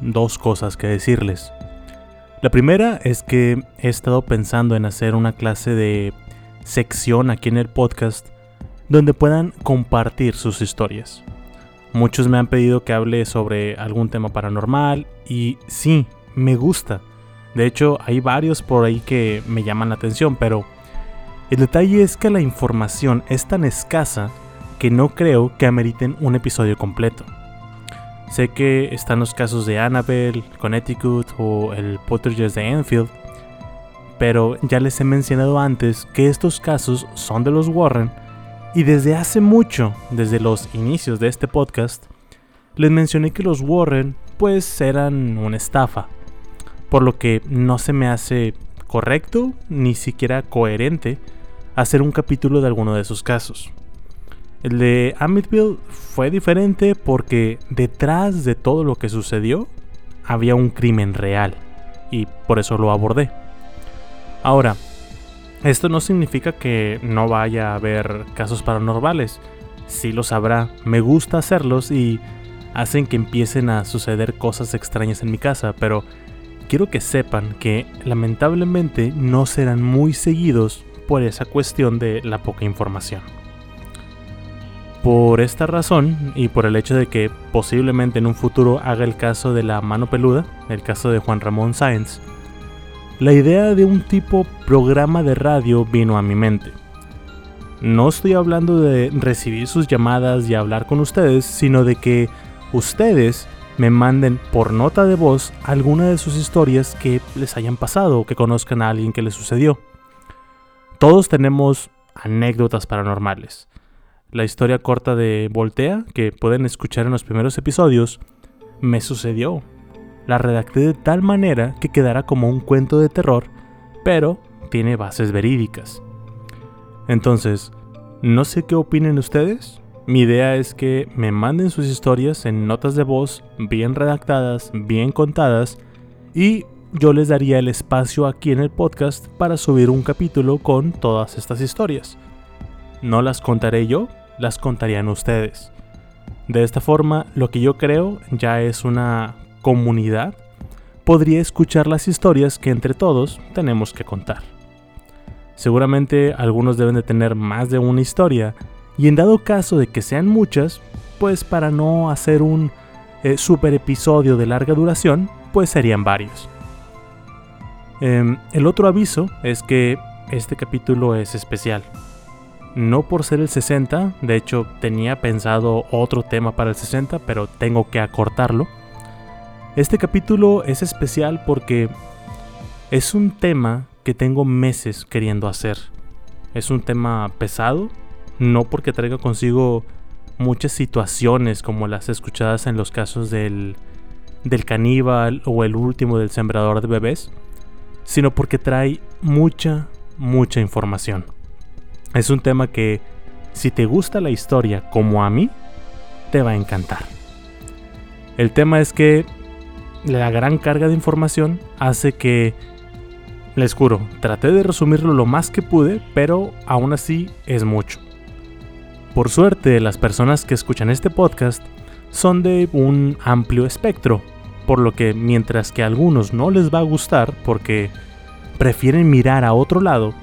dos cosas que decirles. La primera es que he estado pensando en hacer una clase de sección aquí en el podcast donde puedan compartir sus historias. Muchos me han pedido que hable sobre algún tema paranormal y sí, me gusta. De hecho, hay varios por ahí que me llaman la atención, pero el detalle es que la información es tan escasa que no creo que ameriten un episodio completo. Sé que están los casos de Annabelle, Connecticut o el Pottergers de Enfield, pero ya les he mencionado antes que estos casos son de los Warren y desde hace mucho, desde los inicios de este podcast, les mencioné que los Warren pues eran una estafa, por lo que no se me hace correcto ni siquiera coherente hacer un capítulo de alguno de esos casos. El de Amityville fue diferente porque detrás de todo lo que sucedió había un crimen real y por eso lo abordé. Ahora, esto no significa que no vaya a haber casos paranormales. Sí los habrá, me gusta hacerlos y hacen que empiecen a suceder cosas extrañas en mi casa, pero quiero que sepan que lamentablemente no serán muy seguidos por esa cuestión de la poca información. Por esta razón y por el hecho de que posiblemente en un futuro haga el caso de la mano peluda, el caso de Juan Ramón Sáenz, la idea de un tipo programa de radio vino a mi mente. No estoy hablando de recibir sus llamadas y hablar con ustedes, sino de que ustedes me manden por nota de voz alguna de sus historias que les hayan pasado o que conozcan a alguien que les sucedió. Todos tenemos anécdotas paranormales la historia corta de Voltea, que pueden escuchar en los primeros episodios, me sucedió. La redacté de tal manera que quedará como un cuento de terror, pero tiene bases verídicas. Entonces, no sé qué opinen ustedes. Mi idea es que me manden sus historias en notas de voz bien redactadas, bien contadas, y yo les daría el espacio aquí en el podcast para subir un capítulo con todas estas historias. No las contaré yo, las contarían ustedes. De esta forma, lo que yo creo ya es una comunidad, podría escuchar las historias que entre todos tenemos que contar. Seguramente algunos deben de tener más de una historia, y en dado caso de que sean muchas, pues para no hacer un eh, super episodio de larga duración, pues serían varios. Em, el otro aviso es que este capítulo es especial no por ser el 60, de hecho tenía pensado otro tema para el 60, pero tengo que acortarlo. Este capítulo es especial porque es un tema que tengo meses queriendo hacer. Es un tema pesado, no porque traiga consigo muchas situaciones como las escuchadas en los casos del, del caníbal o el último del sembrador de bebés, sino porque trae mucha, mucha información. Es un tema que, si te gusta la historia como a mí, te va a encantar. El tema es que la gran carga de información hace que, les juro, traté de resumirlo lo más que pude, pero aún así es mucho. Por suerte, las personas que escuchan este podcast son de un amplio espectro, por lo que mientras que a algunos no les va a gustar porque prefieren mirar a otro lado,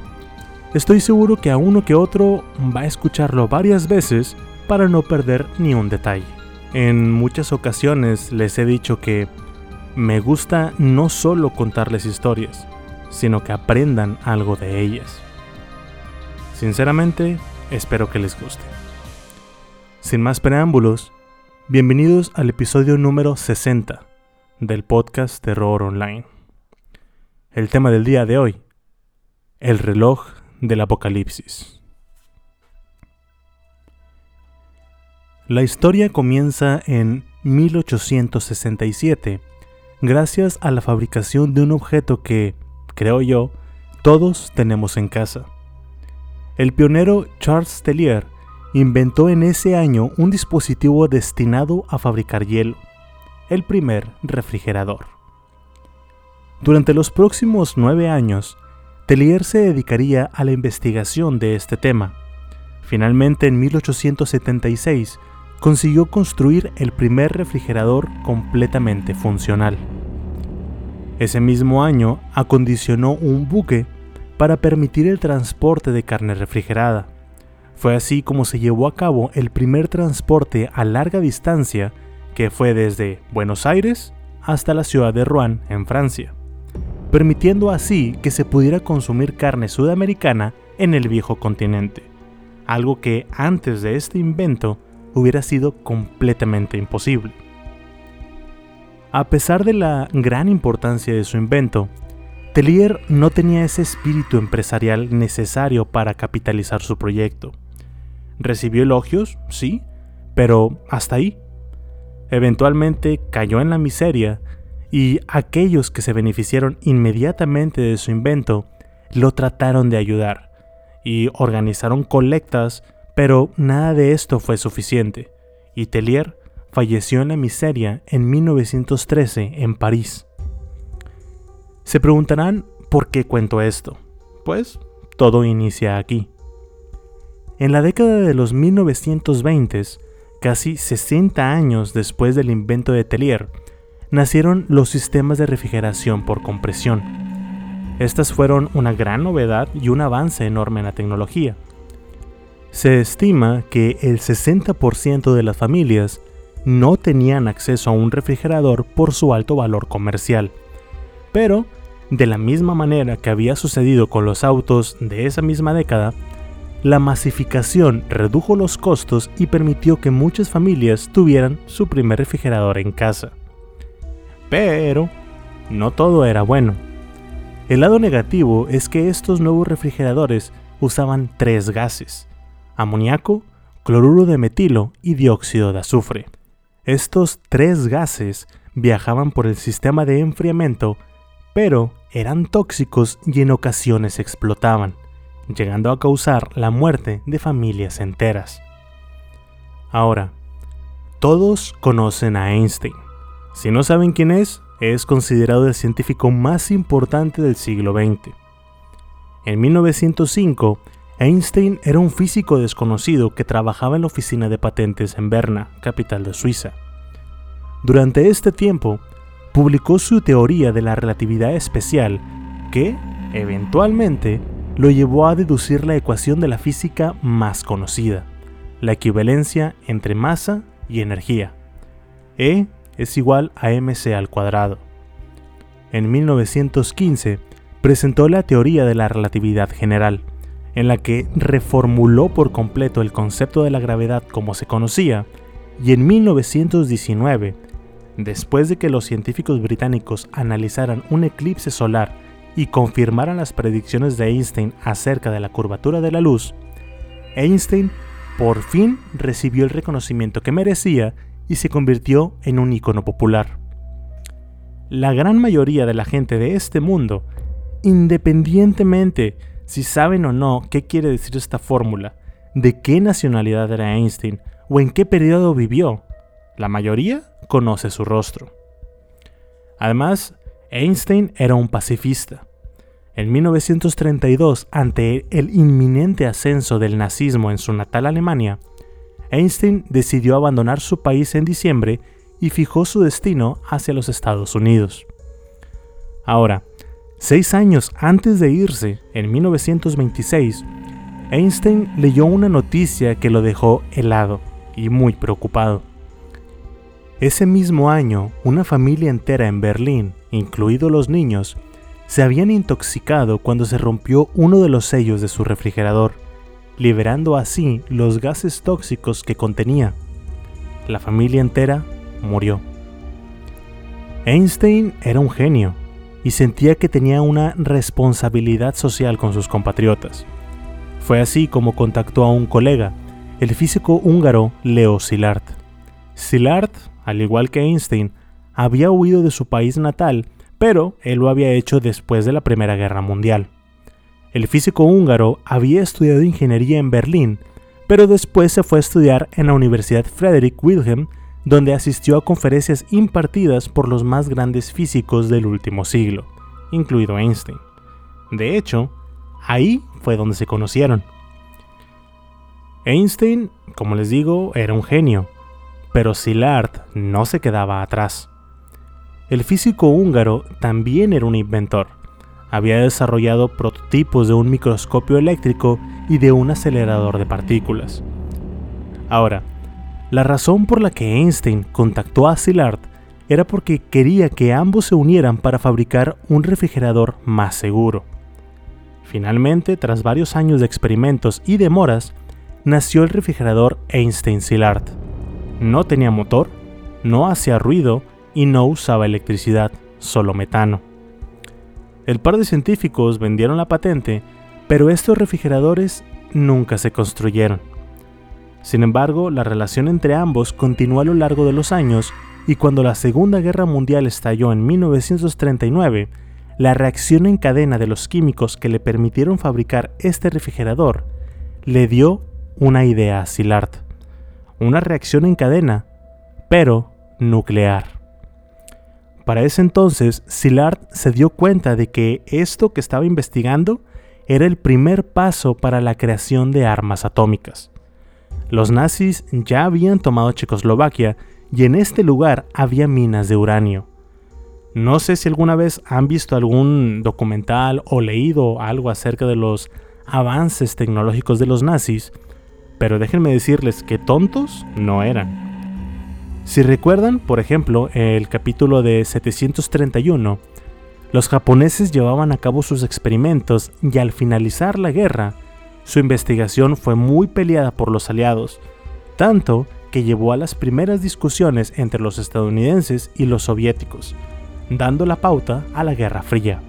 estoy seguro que a uno que otro va a escucharlo varias veces para no perder ni un detalle. En muchas ocasiones les he dicho que me gusta no solo contarles historias, sino que aprendan algo de ellas. Sinceramente, espero que les guste. Sin más preámbulos, bienvenidos al episodio número 60 del podcast Terror Online. El tema del día de hoy, el reloj del Apocalipsis. La historia comienza en 1867, gracias a la fabricación de un objeto que, creo yo, todos tenemos en casa. El pionero Charles Tellier inventó en ese año un dispositivo destinado a fabricar hielo, el primer refrigerador. Durante los próximos nueve años, Tellier se dedicaría a la investigación de este tema. Finalmente, en 1876, consiguió construir el primer refrigerador completamente funcional. Ese mismo año acondicionó un buque para permitir el transporte de carne refrigerada. Fue así como se llevó a cabo el primer transporte a larga distancia que fue desde Buenos Aires hasta la ciudad de Rouen, en Francia, permitiendo así que se pudiera consumir carne sudamericana en el viejo continente, algo que antes de este invento hubiera sido completamente imposible. A pesar de la gran importancia de su invento, Tellier no tenía ese espíritu empresarial necesario para capitalizar su proyecto. Recibió elogios, sí, pero hasta ahí. Eventualmente cayó en la miseria y aquellos que se beneficiaron inmediatamente de su invento lo trataron de ayudar y organizaron colectas, pero nada de esto fue suficiente, y Tellier falleció en la miseria en 1913 en París. Se preguntarán por qué cuento esto. Pues todo inicia aquí. En la década de los 1920, casi 60 años después del invento de Tellier, nacieron los sistemas de refrigeración por compresión. Estas fueron una gran novedad y un avance enorme en la tecnología. Se estima que el 60% de las familias no tenían acceso a un refrigerador por su alto valor comercial, pero de la misma manera que había sucedido con los autos de esa misma década, la masificación redujo los costos y permitió que muchas familias tuvieran su primer refrigerador en casa. Pero no todo era bueno. El lado negativo es que estos nuevos refrigeradores usaban tres gases, amoníaco, cloruro de metilo y dióxido de azufre. Estos tres gases viajaban por el sistema de enfriamiento pero eran tóxicos y en ocasiones explotaban, llegando a causar la muerte de familias enteras. Ahora, todos conocen a Einstein. Si no saben quién es, es considerado el científico más importante del siglo XX. En 1905, Einstein era un físico desconocido que trabajaba en la oficina de patentes en Berna, capital de Suiza. Durante este tiempo, publicó su teoría de la relatividad especial, que, eventualmente, lo llevó a deducir la ecuación de la física más conocida, la equivalencia entre masa y energía. E es igual a mc al cuadrado. En 1915 presentó la teoría de la relatividad general, en la que reformuló por completo el concepto de la gravedad como se conocía, y en 1919 Después de que los científicos británicos analizaran un eclipse solar y confirmaran las predicciones de Einstein acerca de la curvatura de la luz, Einstein por fin recibió el reconocimiento que merecía y se convirtió en un icono popular. La gran mayoría de la gente de este mundo, independientemente si saben o no qué quiere decir esta fórmula, de qué nacionalidad era Einstein o en qué periodo vivió, la mayoría conoce su rostro. Además, Einstein era un pacifista. En 1932, ante el inminente ascenso del nazismo en su natal Alemania, Einstein decidió abandonar su país en diciembre y fijó su destino hacia los Estados Unidos. Ahora, seis años antes de irse, en 1926, Einstein leyó una noticia que lo dejó helado y muy preocupado. Ese mismo año, una familia entera en Berlín, incluidos los niños, se habían intoxicado cuando se rompió uno de los sellos de su refrigerador, liberando así los gases tóxicos que contenía. La familia entera murió. Einstein era un genio y sentía que tenía una responsabilidad social con sus compatriotas. Fue así como contactó a un colega, el físico húngaro Leo Szilard. Szilard al igual que Einstein, había huido de su país natal, pero él lo había hecho después de la Primera Guerra Mundial. El físico húngaro había estudiado ingeniería en Berlín, pero después se fue a estudiar en la Universidad Frederick Wilhelm, donde asistió a conferencias impartidas por los más grandes físicos del último siglo, incluido Einstein. De hecho, ahí fue donde se conocieron. Einstein, como les digo, era un genio, pero Szilard no se quedaba atrás. El físico húngaro también era un inventor. Había desarrollado prototipos de un microscopio eléctrico y de un acelerador de partículas. Ahora, la razón por la que Einstein contactó a Szilard era porque quería que ambos se unieran para fabricar un refrigerador más seguro. Finalmente, tras varios años de experimentos y demoras, nació el refrigerador Einstein-Szilard. No tenía motor, no hacía ruido y no usaba electricidad, solo metano. El par de científicos vendieron la patente, pero estos refrigeradores nunca se construyeron. Sin embargo, la relación entre ambos continuó a lo largo de los años y cuando la Segunda Guerra Mundial estalló en 1939, la reacción en cadena de los químicos que le permitieron fabricar este refrigerador le dio una idea a Szilard. Una reacción en cadena, pero nuclear. Para ese entonces, Szilard se dio cuenta de que esto que estaba investigando era el primer paso para la creación de armas atómicas. Los nazis ya habían tomado Checoslovaquia y en este lugar había minas de uranio. No sé si alguna vez han visto algún documental o leído algo acerca de los avances tecnológicos de los nazis, pero déjenme decirles que tontos no eran. Si recuerdan, por ejemplo, el capítulo de 731, los japoneses llevaban a cabo sus experimentos y al finalizar la guerra, su investigación fue muy peleada por los aliados, tanto que llevó a las primeras discusiones entre los estadounidenses y los soviéticos, dando la pauta a la Guerra Fría.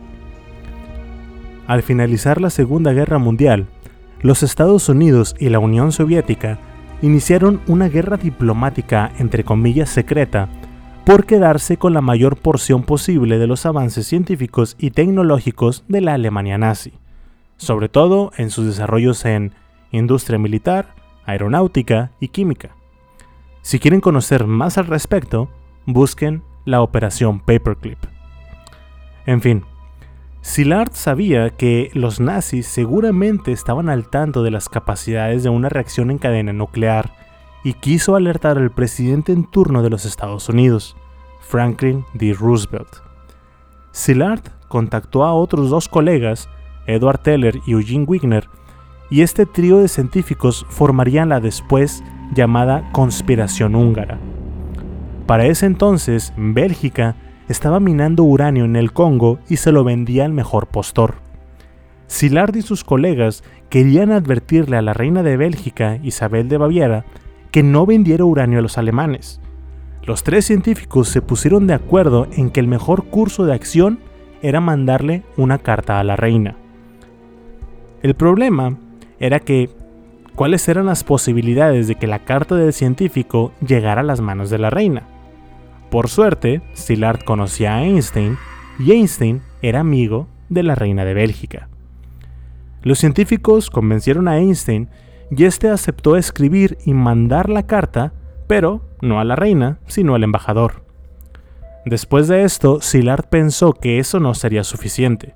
Al finalizar la Segunda Guerra Mundial, los Estados Unidos y la Unión Soviética iniciaron una guerra diplomática entre comillas secreta por quedarse con la mayor porción posible de los avances científicos y tecnológicos de la Alemania nazi, sobre todo en sus desarrollos en industria militar, aeronáutica y química. Si quieren conocer más al respecto, busquen la Operación Paperclip. En fin, Szilard sabía que los nazis seguramente estaban al tanto de las capacidades de una reacción en cadena nuclear y quiso alertar al presidente en turno de los Estados Unidos, Franklin D. Roosevelt. Szilard contactó a otros dos colegas, Edward Teller y Eugene Wigner, y este trío de científicos formarían la después llamada conspiración húngara. Para ese entonces, Bélgica estaba minando uranio en el Congo y se lo vendía al mejor postor. Szilard y sus colegas querían advertirle a la reina de Bélgica, Isabel de Baviera, que no vendiera uranio a los alemanes. Los tres científicos se pusieron de acuerdo en que el mejor curso de acción era mandarle una carta a la reina. El problema era que, ¿cuáles eran las posibilidades de que la carta del científico llegara a las manos de la reina? Por suerte, Szilard conocía a Einstein y Einstein era amigo de la reina de Bélgica. Los científicos convencieron a Einstein y este aceptó escribir y mandar la carta, pero no a la reina, sino al embajador. Después de esto, Szilard pensó que eso no sería suficiente.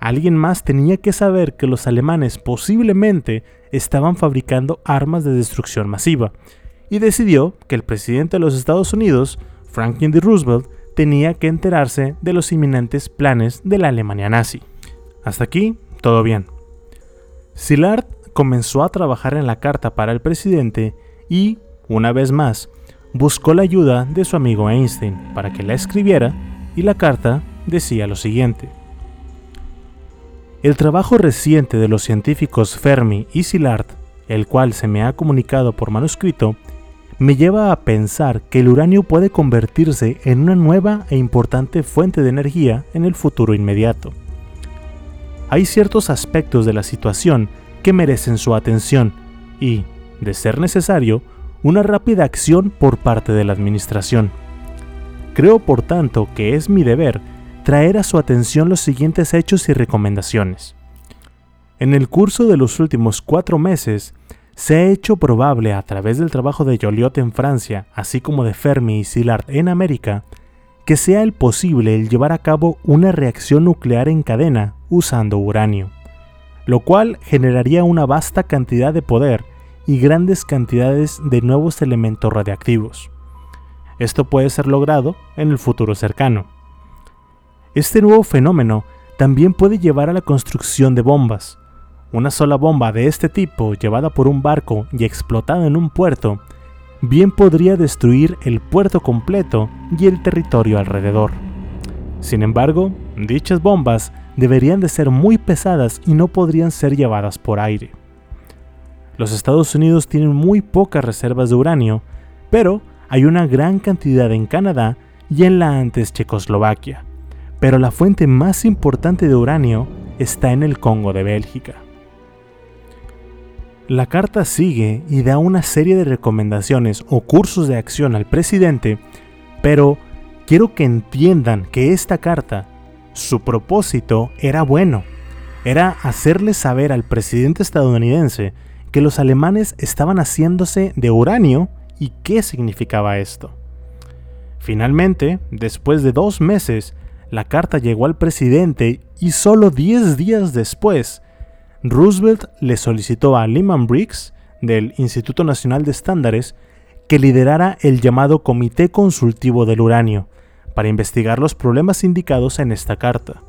Alguien más tenía que saber que los alemanes posiblemente estaban fabricando armas de destrucción masiva, y decidió que el presidente de los Estados Unidos Franklin D. Roosevelt tenía que enterarse de los inminentes planes de la Alemania nazi. Hasta aquí, todo bien. Szilard comenzó a trabajar en la carta para el presidente y, una vez más, buscó la ayuda de su amigo Einstein para que la escribiera y la carta decía lo siguiente. El trabajo reciente de los científicos Fermi y Szilard, el cual se me ha comunicado por manuscrito, me lleva a pensar que el uranio puede convertirse en una nueva e importante fuente de energía en el futuro inmediato. Hay ciertos aspectos de la situación que merecen su atención y, de ser necesario, una rápida acción por parte de la Administración. Creo por tanto que es mi deber traer a su atención los siguientes hechos y recomendaciones. En el curso de los últimos cuatro meses, se ha hecho probable a través del trabajo de Joliot en Francia, así como de Fermi y Szilard en América, que sea el posible el llevar a cabo una reacción nuclear en cadena usando uranio, lo cual generaría una vasta cantidad de poder y grandes cantidades de nuevos elementos radiactivos. Esto puede ser logrado en el futuro cercano. Este nuevo fenómeno también puede llevar a la construcción de bombas. Una sola bomba de este tipo llevada por un barco y explotada en un puerto bien podría destruir el puerto completo y el territorio alrededor. Sin embargo, dichas bombas deberían de ser muy pesadas y no podrían ser llevadas por aire. Los Estados Unidos tienen muy pocas reservas de uranio, pero hay una gran cantidad en Canadá y en la antes Checoslovaquia. Pero la fuente más importante de uranio está en el Congo de Bélgica. La carta sigue y da una serie de recomendaciones o cursos de acción al presidente, pero quiero que entiendan que esta carta, su propósito era bueno, era hacerle saber al presidente estadounidense que los alemanes estaban haciéndose de uranio y qué significaba esto. Finalmente, después de dos meses, la carta llegó al presidente y solo 10 días después, Roosevelt le solicitó a Lehman Briggs, del Instituto Nacional de Estándares, que liderara el llamado Comité Consultivo del Uranio, para investigar los problemas indicados en esta carta.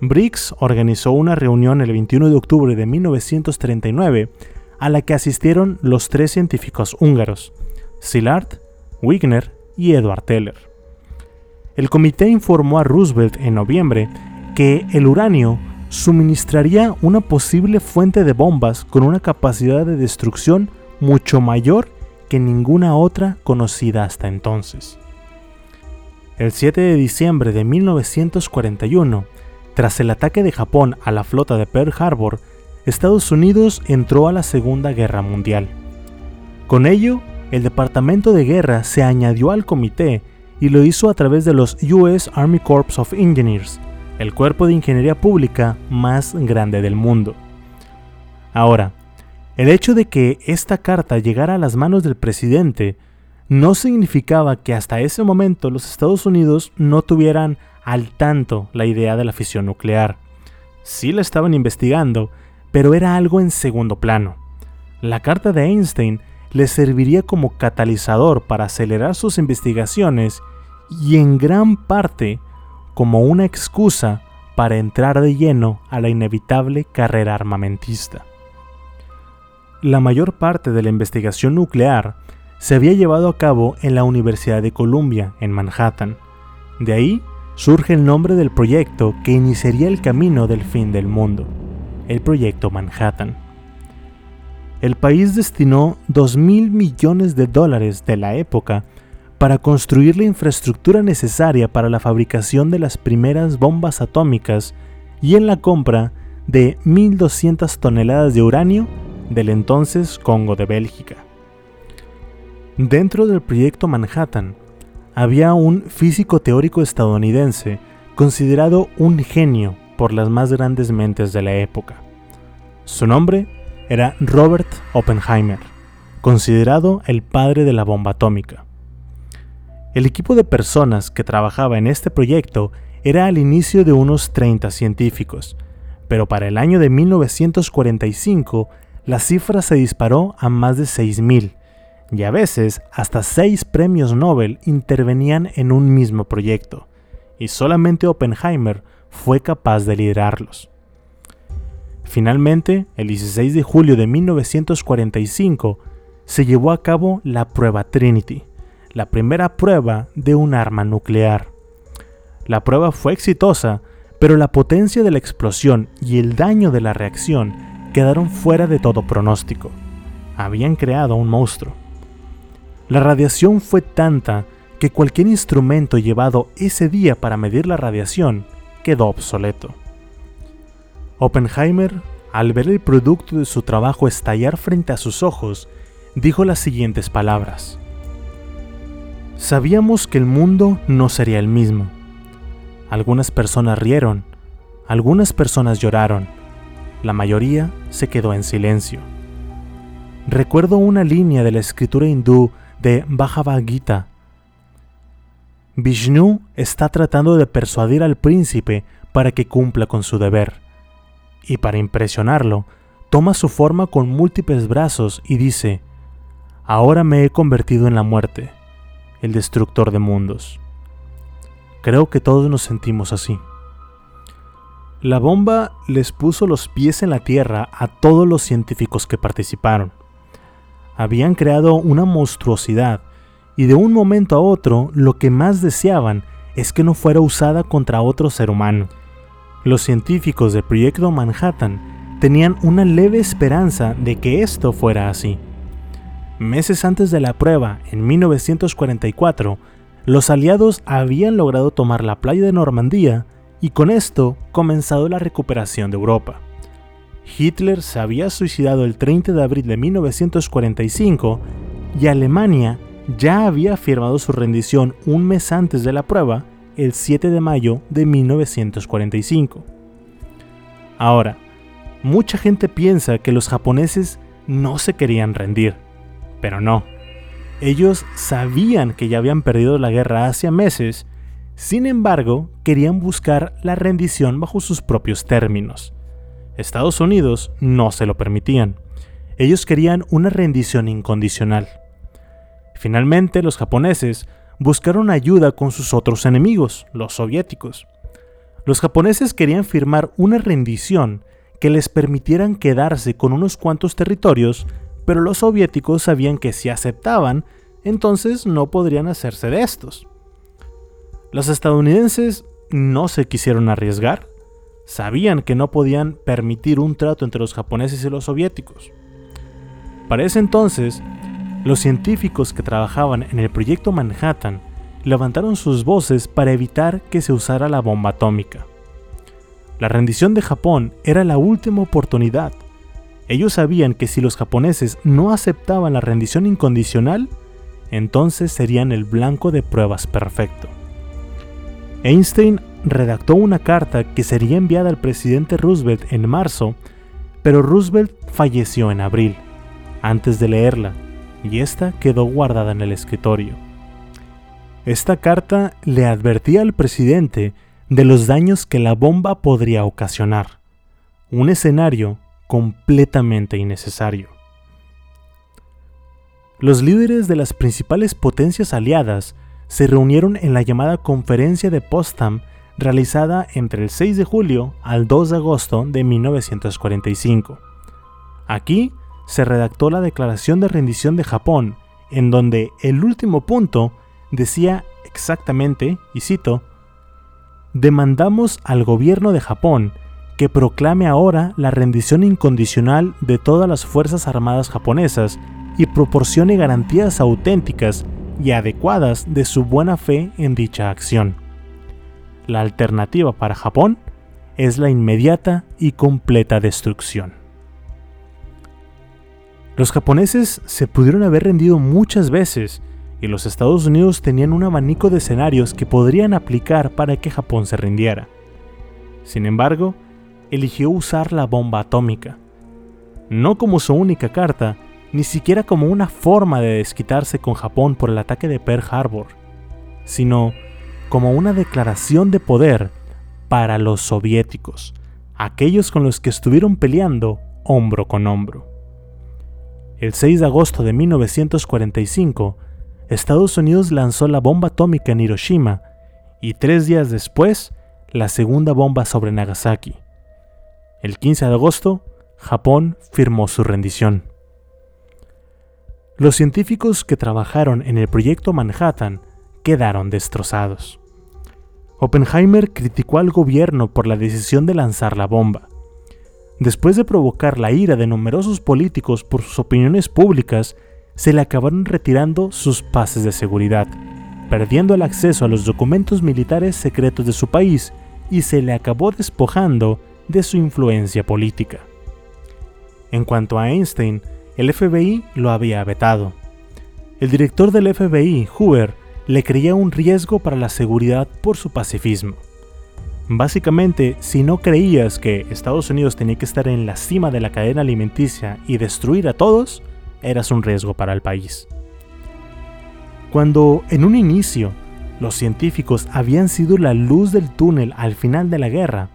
Briggs organizó una reunión el 21 de octubre de 1939 a la que asistieron los tres científicos húngaros, Szilard, Wigner y Edward Teller. El comité informó a Roosevelt en noviembre que el uranio suministraría una posible fuente de bombas con una capacidad de destrucción mucho mayor que ninguna otra conocida hasta entonces. El 7 de diciembre de 1941, tras el ataque de Japón a la flota de Pearl Harbor, Estados Unidos entró a la Segunda Guerra Mundial. Con ello, el Departamento de Guerra se añadió al comité y lo hizo a través de los US Army Corps of Engineers, el cuerpo de ingeniería pública más grande del mundo. Ahora, el hecho de que esta carta llegara a las manos del presidente no significaba que hasta ese momento los Estados Unidos no tuvieran al tanto la idea de la fisión nuclear. Sí la estaban investigando, pero era algo en segundo plano. La carta de Einstein les serviría como catalizador para acelerar sus investigaciones y en gran parte como una excusa para entrar de lleno a la inevitable carrera armamentista. La mayor parte de la investigación nuclear se había llevado a cabo en la Universidad de Columbia, en Manhattan. De ahí surge el nombre del proyecto que iniciaría el camino del fin del mundo, el Proyecto Manhattan. El país destinó 2 mil millones de dólares de la época para construir la infraestructura necesaria para la fabricación de las primeras bombas atómicas y en la compra de 1.200 toneladas de uranio del entonces Congo de Bélgica. Dentro del proyecto Manhattan había un físico teórico estadounidense considerado un genio por las más grandes mentes de la época. Su nombre era Robert Oppenheimer, considerado el padre de la bomba atómica. El equipo de personas que trabajaba en este proyecto era al inicio de unos 30 científicos, pero para el año de 1945 la cifra se disparó a más de 6.000, y a veces hasta 6 premios Nobel intervenían en un mismo proyecto, y solamente Oppenheimer fue capaz de liderarlos. Finalmente, el 16 de julio de 1945, se llevó a cabo la prueba Trinity, la primera prueba de un arma nuclear. La prueba fue exitosa, pero la potencia de la explosión y el daño de la reacción quedaron fuera de todo pronóstico. Habían creado un monstruo. La radiación fue tanta que cualquier instrumento llevado ese día para medir la radiación quedó obsoleto. Oppenheimer, al ver el producto de su trabajo estallar frente a sus ojos, dijo las siguientes palabras Sabíamos que el mundo no sería el mismo. Algunas personas rieron, algunas personas lloraron, la mayoría se quedó en silencio. Recuerdo una línea de la escritura hindú de Bhagavad Gita. Vishnu está tratando de persuadir al príncipe para que cumpla con su deber. Y para impresionarlo, toma su forma con múltiples brazos y dice, Ahora me he convertido en la muerte el destructor de mundos. Creo que todos nos sentimos así. La bomba les puso los pies en la tierra a todos los científicos que participaron. Habían creado una monstruosidad y de un momento a otro lo que más deseaban es que no fuera usada contra otro ser humano. Los científicos del proyecto Manhattan tenían una leve esperanza de que esto fuera así. Meses antes de la prueba, en 1944, los aliados habían logrado tomar la playa de Normandía y con esto comenzado la recuperación de Europa. Hitler se había suicidado el 30 de abril de 1945 y Alemania ya había firmado su rendición un mes antes de la prueba, el 7 de mayo de 1945. Ahora, mucha gente piensa que los japoneses no se querían rendir pero no. Ellos sabían que ya habían perdido la guerra hace meses, sin embargo, querían buscar la rendición bajo sus propios términos. Estados Unidos no se lo permitían. Ellos querían una rendición incondicional. Finalmente, los japoneses buscaron ayuda con sus otros enemigos, los soviéticos. Los japoneses querían firmar una rendición que les permitieran quedarse con unos cuantos territorios pero los soviéticos sabían que si aceptaban, entonces no podrían hacerse de estos. Los estadounidenses no se quisieron arriesgar, sabían que no podían permitir un trato entre los japoneses y los soviéticos. Para ese entonces, los científicos que trabajaban en el proyecto Manhattan levantaron sus voces para evitar que se usara la bomba atómica. La rendición de Japón era la última oportunidad ellos sabían que si los japoneses no aceptaban la rendición incondicional, entonces serían el blanco de pruebas perfecto. Einstein redactó una carta que sería enviada al presidente Roosevelt en marzo, pero Roosevelt falleció en abril, antes de leerla, y esta quedó guardada en el escritorio. Esta carta le advertía al presidente de los daños que la bomba podría ocasionar, un escenario completamente innecesario. Los líderes de las principales potencias aliadas se reunieron en la llamada Conferencia de Potsdam realizada entre el 6 de julio al 2 de agosto de 1945. Aquí se redactó la Declaración de Rendición de Japón, en donde el último punto decía exactamente, y cito, Demandamos al gobierno de Japón que proclame ahora la rendición incondicional de todas las Fuerzas Armadas japonesas y proporcione garantías auténticas y adecuadas de su buena fe en dicha acción. La alternativa para Japón es la inmediata y completa destrucción. Los japoneses se pudieron haber rendido muchas veces y los Estados Unidos tenían un abanico de escenarios que podrían aplicar para que Japón se rindiera. Sin embargo, eligió usar la bomba atómica, no como su única carta, ni siquiera como una forma de desquitarse con Japón por el ataque de Pearl Harbor, sino como una declaración de poder para los soviéticos, aquellos con los que estuvieron peleando hombro con hombro. El 6 de agosto de 1945, Estados Unidos lanzó la bomba atómica en Hiroshima y tres días después, la segunda bomba sobre Nagasaki. El 15 de agosto, Japón firmó su rendición. Los científicos que trabajaron en el proyecto Manhattan quedaron destrozados. Oppenheimer criticó al gobierno por la decisión de lanzar la bomba. Después de provocar la ira de numerosos políticos por sus opiniones públicas, se le acabaron retirando sus pases de seguridad, perdiendo el acceso a los documentos militares secretos de su país y se le acabó despojando de su influencia política. En cuanto a Einstein, el FBI lo había vetado. El director del FBI, Hoover, le creía un riesgo para la seguridad por su pacifismo. Básicamente, si no creías que Estados Unidos tenía que estar en la cima de la cadena alimenticia y destruir a todos, eras un riesgo para el país. Cuando en un inicio los científicos habían sido la luz del túnel al final de la guerra,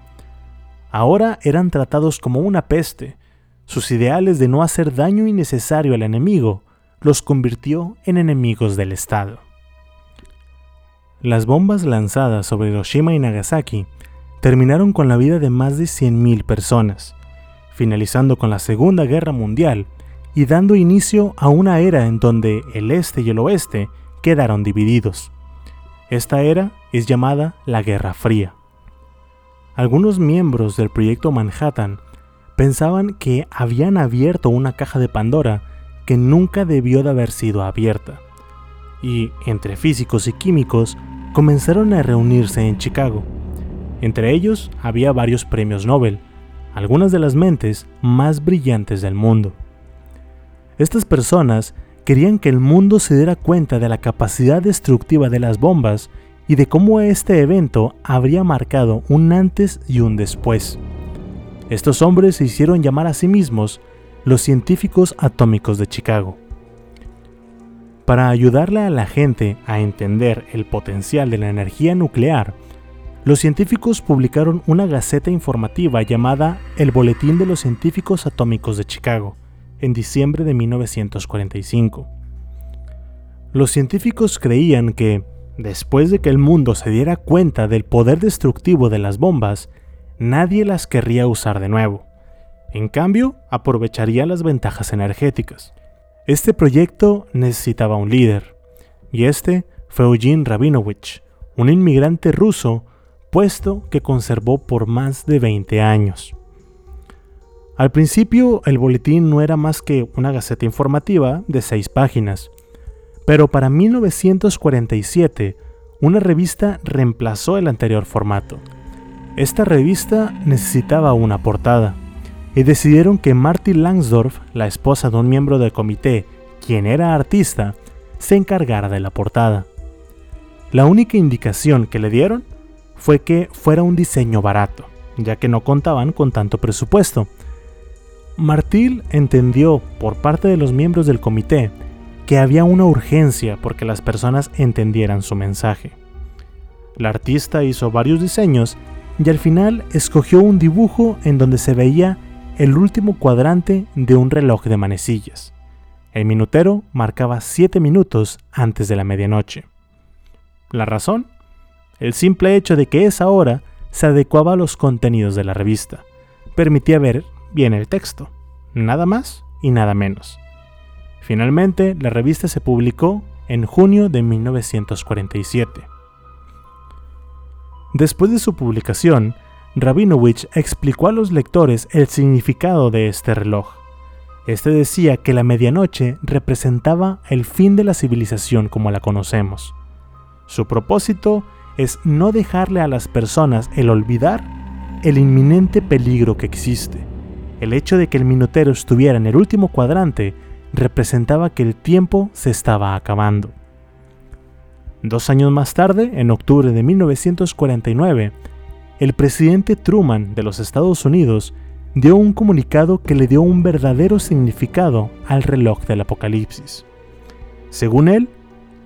ahora eran tratados como una peste. Sus ideales de no hacer daño innecesario al enemigo los convirtió en enemigos del Estado. Las bombas lanzadas sobre Hiroshima y Nagasaki terminaron con la vida de más de 100.000 personas, finalizando con la Segunda Guerra Mundial y dando inicio a una era en donde el este y el oeste quedaron divididos. Esta era es llamada la Guerra Fría. Algunos miembros del proyecto Manhattan pensaban que habían abierto una caja de Pandora que nunca debió de haber sido abierta. Y entre físicos y químicos comenzaron a reunirse en Chicago. Entre ellos había varios premios Nobel, algunas de las mentes más brillantes del mundo. Estas personas querían que el mundo se diera cuenta de la capacidad destructiva de las bombas y de cómo este evento habría marcado un antes y un después. Estos hombres se hicieron llamar a sí mismos los científicos atómicos de Chicago. Para ayudarle a la gente a entender el potencial de la energía nuclear, los científicos publicaron una gaceta informativa llamada El Boletín de los Científicos Atómicos de Chicago, en diciembre de 1945. Los científicos creían que, después de que el mundo se diera cuenta del poder destructivo de las bombas, nadie las querría usar de nuevo. En cambio, aprovecharía las ventajas energéticas. Este proyecto necesitaba un líder, y este fue Eugene Rabinovich, un inmigrante ruso, puesto que conservó por más de 20 años. Al principio el boletín no era más que una gaceta informativa de seis páginas, pero para 1947 una revista reemplazó el anterior formato. Esta revista necesitaba una portada, y decidieron que Marty Langsdorff, la esposa de un miembro del comité, quien era artista, se encargara de la portada. La única indicación que le dieron fue que fuera un diseño barato, ya que no contaban con tanto presupuesto, Martil entendió por parte de los miembros del comité que había una urgencia porque las personas entendieran su mensaje. La artista hizo varios diseños y al final escogió un dibujo en donde se veía el último cuadrante de un reloj de manecillas. El minutero marcaba 7 minutos antes de la medianoche. ¿La razón? El simple hecho de que esa hora se adecuaba a los contenidos de la revista. Permitía ver viene el texto, nada más y nada menos. Finalmente, la revista se publicó en junio de 1947. Después de su publicación, Rabinovich explicó a los lectores el significado de este reloj. Este decía que la medianoche representaba el fin de la civilización como la conocemos. Su propósito es no dejarle a las personas el olvidar el inminente peligro que existe el hecho de que el minutero estuviera en el último cuadrante representaba que el tiempo se estaba acabando. Dos años más tarde, en octubre de 1949, el presidente Truman de los Estados Unidos dio un comunicado que le dio un verdadero significado al reloj del apocalipsis. Según él,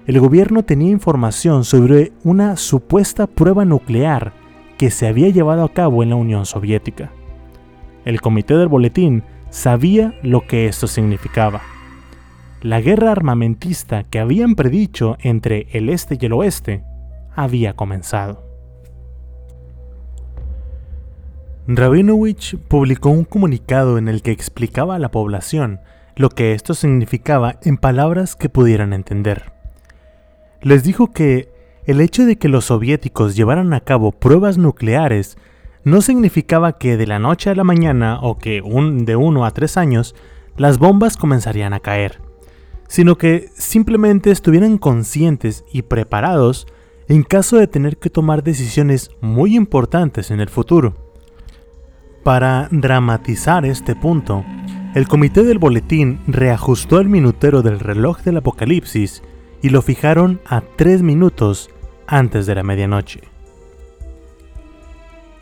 el gobierno tenía información sobre una supuesta prueba nuclear que se había llevado a cabo en la Unión Soviética. El comité del boletín sabía lo que esto significaba. La guerra armamentista que habían predicho entre el este y el oeste había comenzado. Rabinovich publicó un comunicado en el que explicaba a la población lo que esto significaba en palabras que pudieran entender. Les dijo que el hecho de que los soviéticos llevaran a cabo pruebas nucleares no significaba que de la noche a la mañana o que un, de uno a tres años las bombas comenzarían a caer, sino que simplemente estuvieran conscientes y preparados en caso de tener que tomar decisiones muy importantes en el futuro. Para dramatizar este punto, el comité del boletín reajustó el minutero del reloj del apocalipsis y lo fijaron a 3 minutos antes de la medianoche.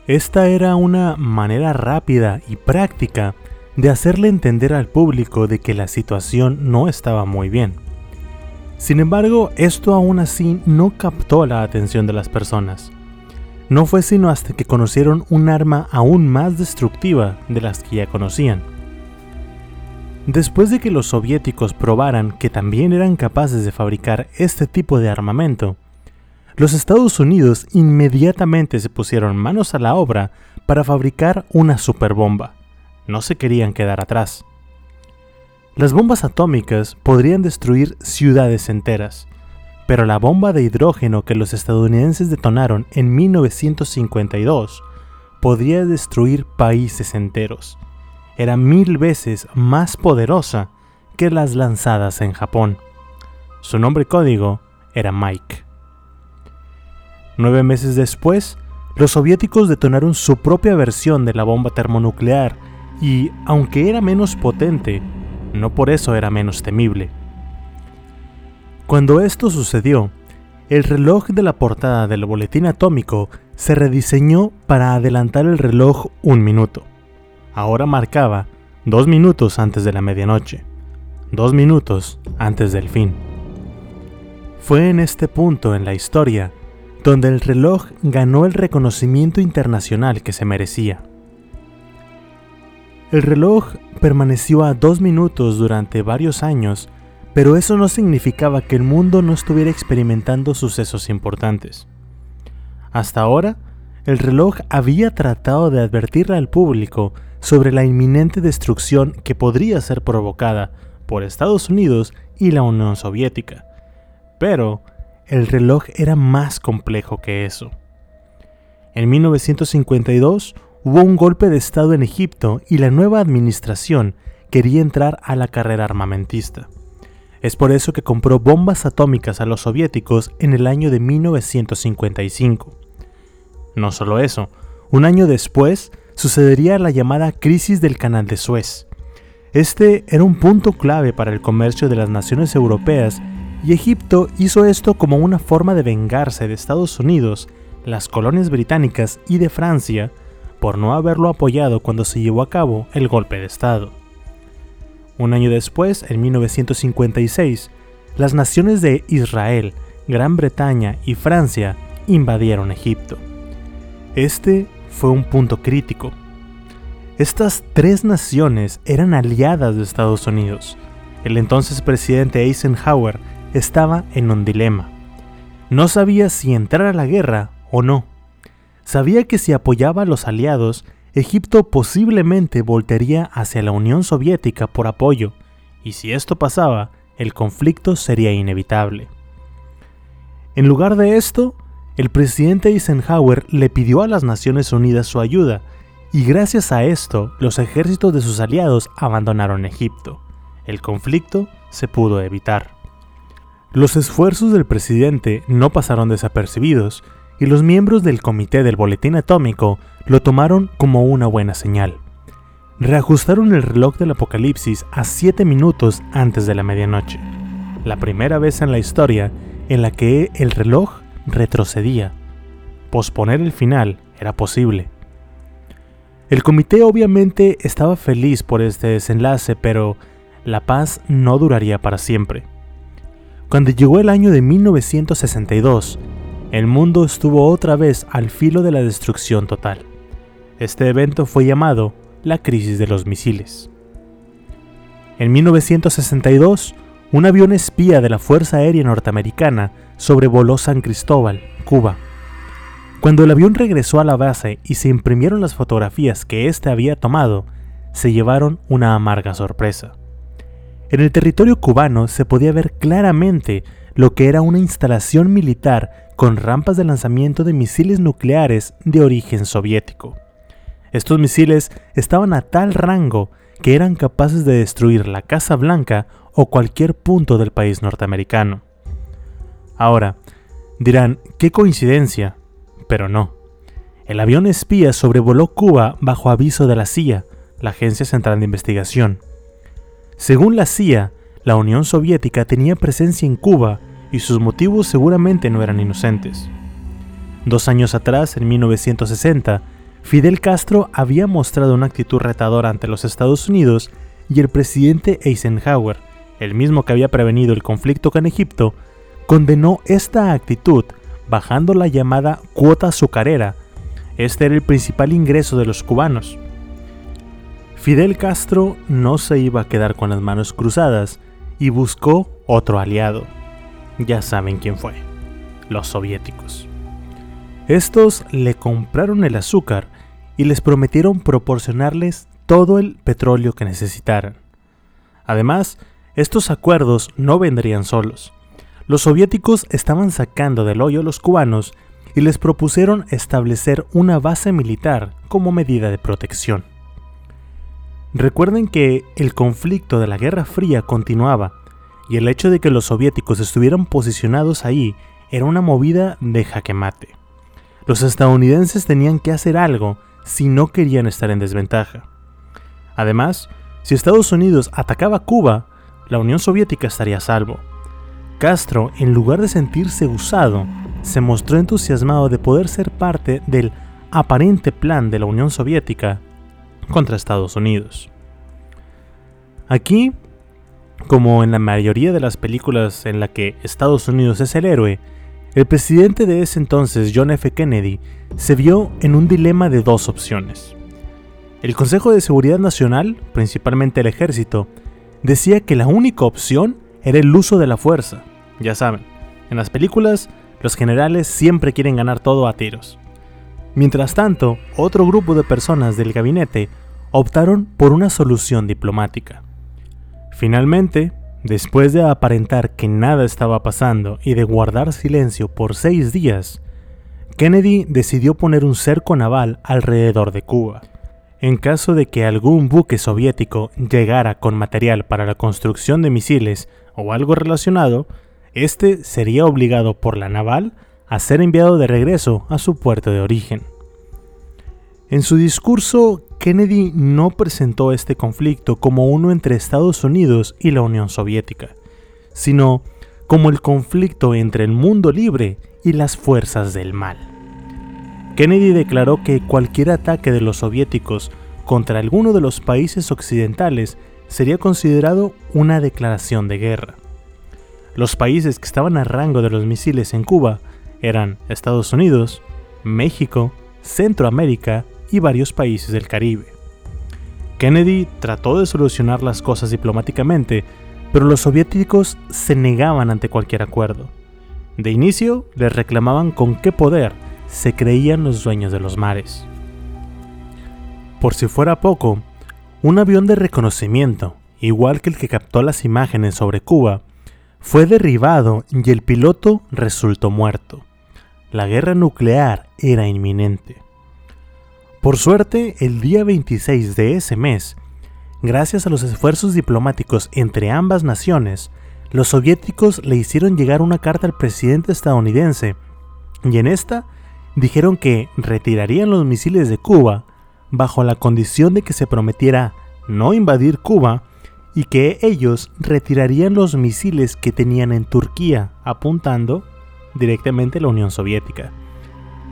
Esta era una manera rápida y práctica de hacerle entender al público de que la situación no estaba muy bien. Sin embargo, esto aún así no captó la atención de las personas. No fue sino hasta que conocieron un arma aún más destructiva de las que ya conocían. Después de que los soviéticos probaran que también eran capaces de fabricar este tipo de armamento, los Estados Unidos inmediatamente se pusieron manos a la obra para fabricar una superbomba. No se querían quedar atrás. Las bombas atómicas podrían destruir ciudades enteras, pero la bomba de hidrógeno que los estadounidenses detonaron en 1952 podría destruir países enteros. Era mil veces más poderosa que las lanzadas en Japón. Su nombre código era Mike. Nueve meses después, los soviéticos detonaron su propia versión de la bomba termonuclear y, aunque era menos potente, no por eso era menos temible. Cuando esto sucedió, el reloj de la portada del boletín atómico se rediseñó para adelantar el reloj un minuto. Ahora marcaba dos minutos antes de la medianoche, dos minutos antes del fin. Fue en este punto en la historia donde el reloj ganó el reconocimiento internacional que se merecía. El reloj permaneció a dos minutos durante varios años, pero eso no significaba que el mundo no estuviera experimentando sucesos importantes. Hasta ahora, el reloj había tratado de advertirle al público sobre la inminente destrucción que podría ser provocada por Estados Unidos y la Unión Soviética. Pero el reloj era más complejo que eso. En 1952 hubo un golpe de Estado en Egipto y la nueva administración quería entrar a la carrera armamentista. Es por eso que compró bombas atómicas a los soviéticos en el año de 1955. No solo eso, un año después sucedería la llamada crisis del Canal de Suez. Este era un punto clave para el comercio de las naciones europeas y Egipto hizo esto como una forma de vengarse de Estados Unidos, las colonias británicas y de Francia por no haberlo apoyado cuando se llevó a cabo el golpe de Estado. Un año después, en 1956, las naciones de Israel, Gran Bretaña y Francia invadieron Egipto. Este fue un punto crítico. Estas tres naciones eran aliadas de Estados Unidos. El entonces presidente Eisenhower estaba en un dilema. No sabía si entrar a la guerra o no. Sabía que si apoyaba a los aliados, Egipto posiblemente voltearía hacia la Unión Soviética por apoyo, y si esto pasaba, el conflicto sería inevitable. En lugar de esto, el presidente Eisenhower le pidió a las Naciones Unidas su ayuda, y gracias a esto los ejércitos de sus aliados abandonaron Egipto. El conflicto se pudo evitar. Los esfuerzos del presidente no pasaron desapercibidos y los miembros del comité del boletín atómico lo tomaron como una buena señal. Reajustaron el reloj del apocalipsis a 7 minutos antes de la medianoche, la primera vez en la historia en la que el reloj retrocedía. Posponer el final era posible. El comité obviamente estaba feliz por este desenlace, pero la paz no duraría para siempre. Cuando llegó el año de 1962, el mundo estuvo otra vez al filo de la destrucción total. Este evento fue llamado la crisis de los misiles. En 1962, un avión espía de la Fuerza Aérea Norteamericana sobrevoló San Cristóbal, Cuba. Cuando el avión regresó a la base y se imprimieron las fotografías que éste había tomado, se llevaron una amarga sorpresa. En el territorio cubano se podía ver claramente lo que era una instalación militar con rampas de lanzamiento de misiles nucleares de origen soviético. Estos misiles estaban a tal rango que eran capaces de destruir la Casa Blanca o cualquier punto del país norteamericano. Ahora, dirán, qué coincidencia, pero no. El avión espía sobrevoló Cuba bajo aviso de la CIA, la Agencia Central de Investigación. Según la CIA, la Unión Soviética tenía presencia en Cuba y sus motivos seguramente no eran inocentes. Dos años atrás, en 1960, Fidel Castro había mostrado una actitud retadora ante los Estados Unidos y el presidente Eisenhower, el mismo que había prevenido el conflicto con Egipto, condenó esta actitud bajando la llamada cuota azucarera. Este era el principal ingreso de los cubanos. Fidel Castro no se iba a quedar con las manos cruzadas y buscó otro aliado. Ya saben quién fue, los soviéticos. Estos le compraron el azúcar y les prometieron proporcionarles todo el petróleo que necesitaran. Además, estos acuerdos no vendrían solos. Los soviéticos estaban sacando del hoyo a los cubanos y les propusieron establecer una base militar como medida de protección. Recuerden que el conflicto de la Guerra Fría continuaba y el hecho de que los soviéticos estuvieran posicionados ahí era una movida de jaque mate. Los estadounidenses tenían que hacer algo si no querían estar en desventaja. Además, si Estados Unidos atacaba Cuba, la Unión Soviética estaría a salvo. Castro, en lugar de sentirse usado, se mostró entusiasmado de poder ser parte del aparente plan de la Unión Soviética contra Estados Unidos. Aquí, como en la mayoría de las películas en la que Estados Unidos es el héroe, el presidente de ese entonces, John F. Kennedy, se vio en un dilema de dos opciones. El Consejo de Seguridad Nacional, principalmente el ejército, decía que la única opción era el uso de la fuerza. Ya saben, en las películas los generales siempre quieren ganar todo a tiros. Mientras tanto, otro grupo de personas del gabinete optaron por una solución diplomática. Finalmente, después de aparentar que nada estaba pasando y de guardar silencio por seis días, Kennedy decidió poner un cerco naval alrededor de Cuba. En caso de que algún buque soviético llegara con material para la construcción de misiles o algo relacionado, este sería obligado por la naval a ser enviado de regreso a su puerto de origen. En su discurso, Kennedy no presentó este conflicto como uno entre Estados Unidos y la Unión Soviética, sino como el conflicto entre el mundo libre y las fuerzas del mal. Kennedy declaró que cualquier ataque de los soviéticos contra alguno de los países occidentales sería considerado una declaración de guerra. Los países que estaban a rango de los misiles en Cuba eran Estados Unidos, México, Centroamérica y varios países del Caribe. Kennedy trató de solucionar las cosas diplomáticamente, pero los soviéticos se negaban ante cualquier acuerdo. De inicio, les reclamaban con qué poder se creían los dueños de los mares. Por si fuera poco, un avión de reconocimiento, igual que el que captó las imágenes sobre Cuba, fue derribado y el piloto resultó muerto. La guerra nuclear era inminente. Por suerte, el día 26 de ese mes, gracias a los esfuerzos diplomáticos entre ambas naciones, los soviéticos le hicieron llegar una carta al presidente estadounidense, y en esta dijeron que retirarían los misiles de Cuba bajo la condición de que se prometiera no invadir Cuba y que ellos retirarían los misiles que tenían en Turquía, apuntando directamente a la Unión Soviética.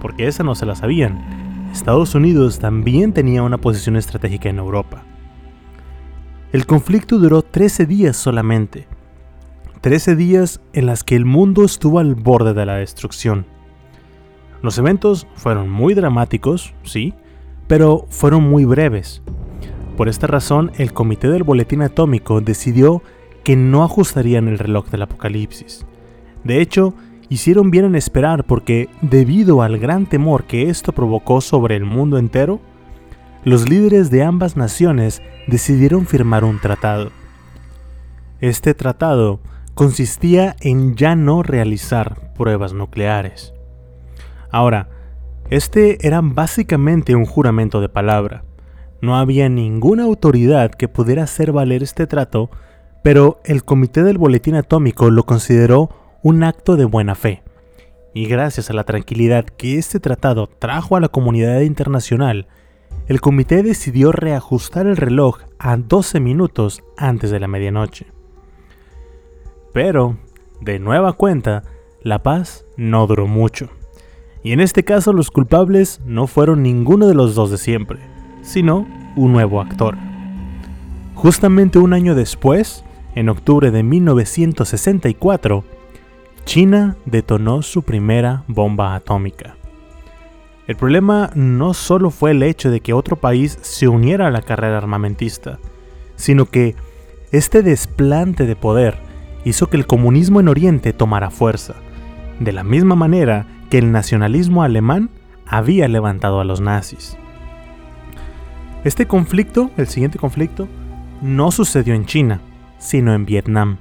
Porque esa no se la sabían. Estados Unidos también tenía una posición estratégica en Europa. El conflicto duró 13 días solamente. 13 días en las que el mundo estuvo al borde de la destrucción. Los eventos fueron muy dramáticos, sí, pero fueron muy breves. Por esta razón, el comité del boletín atómico decidió que no ajustarían el reloj del apocalipsis. De hecho, hicieron bien en esperar porque, debido al gran temor que esto provocó sobre el mundo entero, los líderes de ambas naciones decidieron firmar un tratado. Este tratado consistía en ya no realizar pruebas nucleares. Ahora, este era básicamente un juramento de palabra. No había ninguna autoridad que pudiera hacer valer este trato, pero el Comité del Boletín Atómico lo consideró un acto de buena fe. Y gracias a la tranquilidad que este tratado trajo a la comunidad internacional, el comité decidió reajustar el reloj a 12 minutos antes de la medianoche. Pero de nueva cuenta, la paz no duró mucho. Y en este caso los culpables no fueron ninguno de los dos de siempre, sino un nuevo actor. Justamente un año después, en octubre de 1964, China detonó su primera bomba atómica. El problema no solo fue el hecho de que otro país se uniera a la carrera armamentista, sino que este desplante de poder hizo que el comunismo en Oriente tomara fuerza, de la misma manera que el nacionalismo alemán había levantado a los nazis. Este conflicto, el siguiente conflicto, no sucedió en China, sino en Vietnam.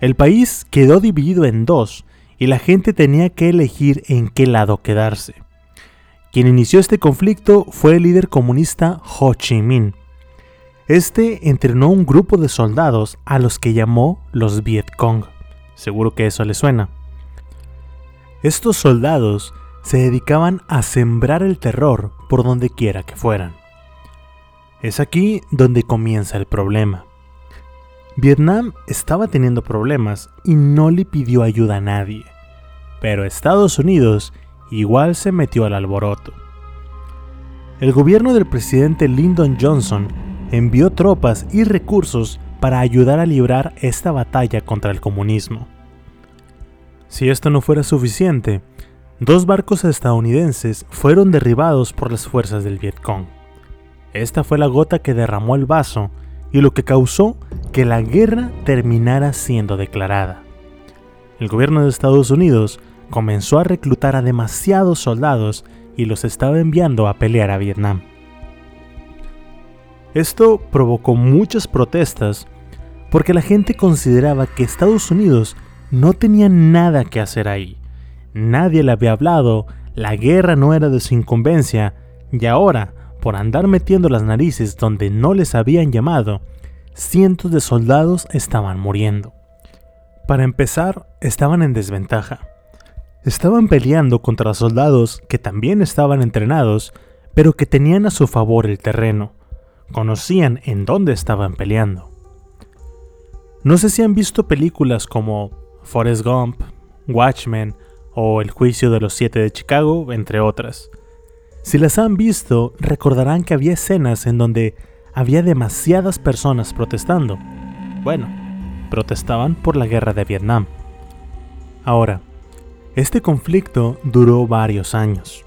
El país quedó dividido en dos y la gente tenía que elegir en qué lado quedarse. Quien inició este conflicto fue el líder comunista Ho Chi Minh. Este entrenó un grupo de soldados a los que llamó los Viet Cong. Seguro que eso le suena. Estos soldados se dedicaban a sembrar el terror por donde quiera que fueran. Es aquí donde comienza el problema. Vietnam estaba teniendo problemas y no le pidió ayuda a nadie, pero Estados Unidos igual se metió al alboroto. El gobierno del presidente Lyndon Johnson envió tropas y recursos para ayudar a librar esta batalla contra el comunismo. Si esto no fuera suficiente, dos barcos estadounidenses fueron derribados por las fuerzas del Vietcong. Esta fue la gota que derramó el vaso y lo que causó que la guerra terminara siendo declarada. El gobierno de Estados Unidos comenzó a reclutar a demasiados soldados y los estaba enviando a pelear a Vietnam. Esto provocó muchas protestas porque la gente consideraba que Estados Unidos no tenía nada que hacer ahí. Nadie le había hablado, la guerra no era de su incumbencia, y ahora, por andar metiendo las narices donde no les habían llamado, cientos de soldados estaban muriendo. Para empezar, estaban en desventaja. Estaban peleando contra soldados que también estaban entrenados, pero que tenían a su favor el terreno. Conocían en dónde estaban peleando. No sé si han visto películas como Forrest Gump, Watchmen o El juicio de los siete de Chicago, entre otras. Si las han visto, recordarán que había escenas en donde había demasiadas personas protestando. Bueno, protestaban por la guerra de Vietnam. Ahora, este conflicto duró varios años.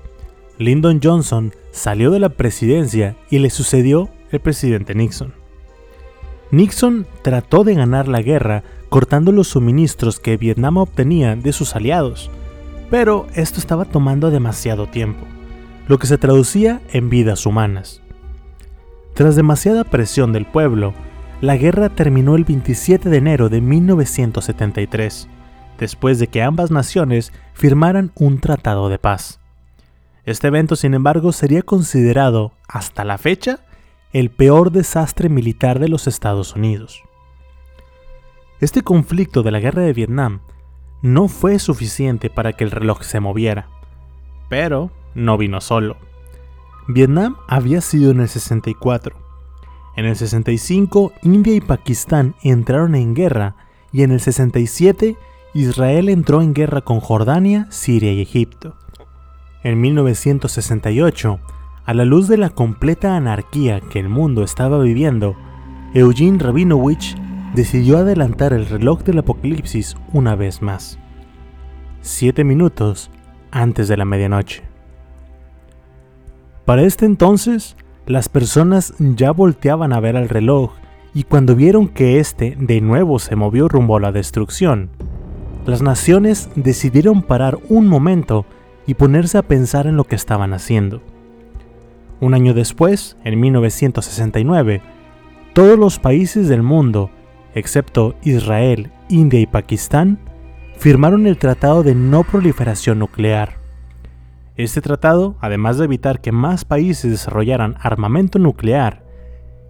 Lyndon Johnson salió de la presidencia y le sucedió el presidente Nixon. Nixon trató de ganar la guerra cortando los suministros que Vietnam obtenía de sus aliados, pero esto estaba tomando demasiado tiempo, lo que se traducía en vidas humanas. Tras demasiada presión del pueblo, la guerra terminó el 27 de enero de 1973, después de que ambas naciones firmaran un tratado de paz. Este evento, sin embargo, sería considerado, hasta la fecha, el peor desastre militar de los Estados Unidos. Este conflicto de la guerra de Vietnam no fue suficiente para que el reloj se moviera, pero no vino solo. Vietnam había sido en el 64. En el 65 India y Pakistán entraron en guerra y en el 67 Israel entró en guerra con Jordania, Siria y Egipto. En 1968 a la luz de la completa anarquía que el mundo estaba viviendo, Eugene Rabinovich decidió adelantar el reloj del apocalipsis una vez más. Siete minutos antes de la medianoche. Para este entonces, las personas ya volteaban a ver al reloj y cuando vieron que éste de nuevo se movió rumbo a la destrucción, las naciones decidieron parar un momento y ponerse a pensar en lo que estaban haciendo. Un año después, en 1969, todos los países del mundo, excepto Israel, India y Pakistán, firmaron el Tratado de No Proliferación Nuclear. Este tratado, además de evitar que más países desarrollaran armamento nuclear,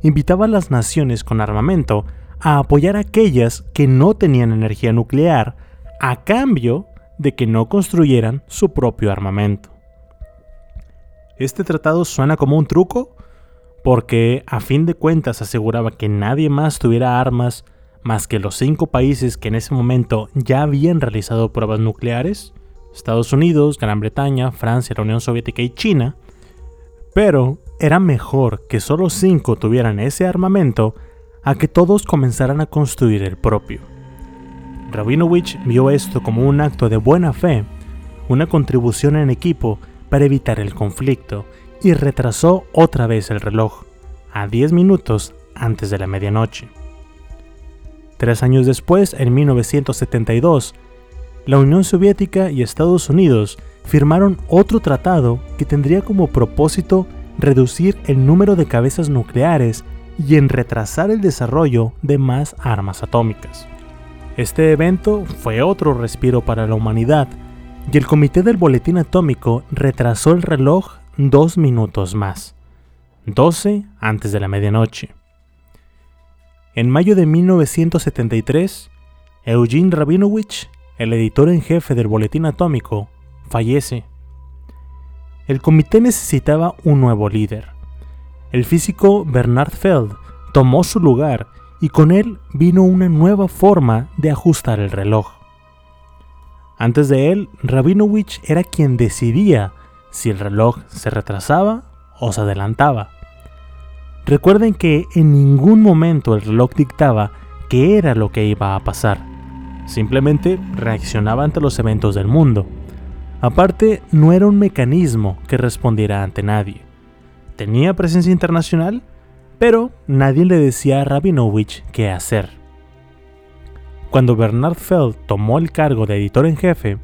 invitaba a las naciones con armamento a apoyar a aquellas que no tenían energía nuclear a cambio de que no construyeran su propio armamento. Este tratado suena como un truco porque a fin de cuentas aseguraba que nadie más tuviera armas más que los cinco países que en ese momento ya habían realizado pruebas nucleares, Estados Unidos, Gran Bretaña, Francia, la Unión Soviética y China, pero era mejor que solo cinco tuvieran ese armamento a que todos comenzaran a construir el propio. Rabinovich vio esto como un acto de buena fe, una contribución en equipo para evitar el conflicto, y retrasó otra vez el reloj, a 10 minutos antes de la medianoche. Tres años después, en 1972, la Unión Soviética y Estados Unidos firmaron otro tratado que tendría como propósito reducir el número de cabezas nucleares y en retrasar el desarrollo de más armas atómicas. Este evento fue otro respiro para la humanidad y el Comité del Boletín Atómico retrasó el reloj dos minutos más, 12 antes de la medianoche. En mayo de 1973, Eugene Rabinovich, el editor en jefe del Boletín Atómico, fallece. El comité necesitaba un nuevo líder. El físico Bernard Feld tomó su lugar y con él vino una nueva forma de ajustar el reloj. Antes de él, Rabinovich era quien decidía si el reloj se retrasaba o se adelantaba. Recuerden que en ningún momento el reloj dictaba qué era lo que iba a pasar. Simplemente reaccionaba ante los eventos del mundo. Aparte, no era un mecanismo que respondiera ante nadie. Tenía presencia internacional, pero nadie le decía a Rabinovich qué hacer. Cuando Bernard Feld tomó el cargo de editor en jefe,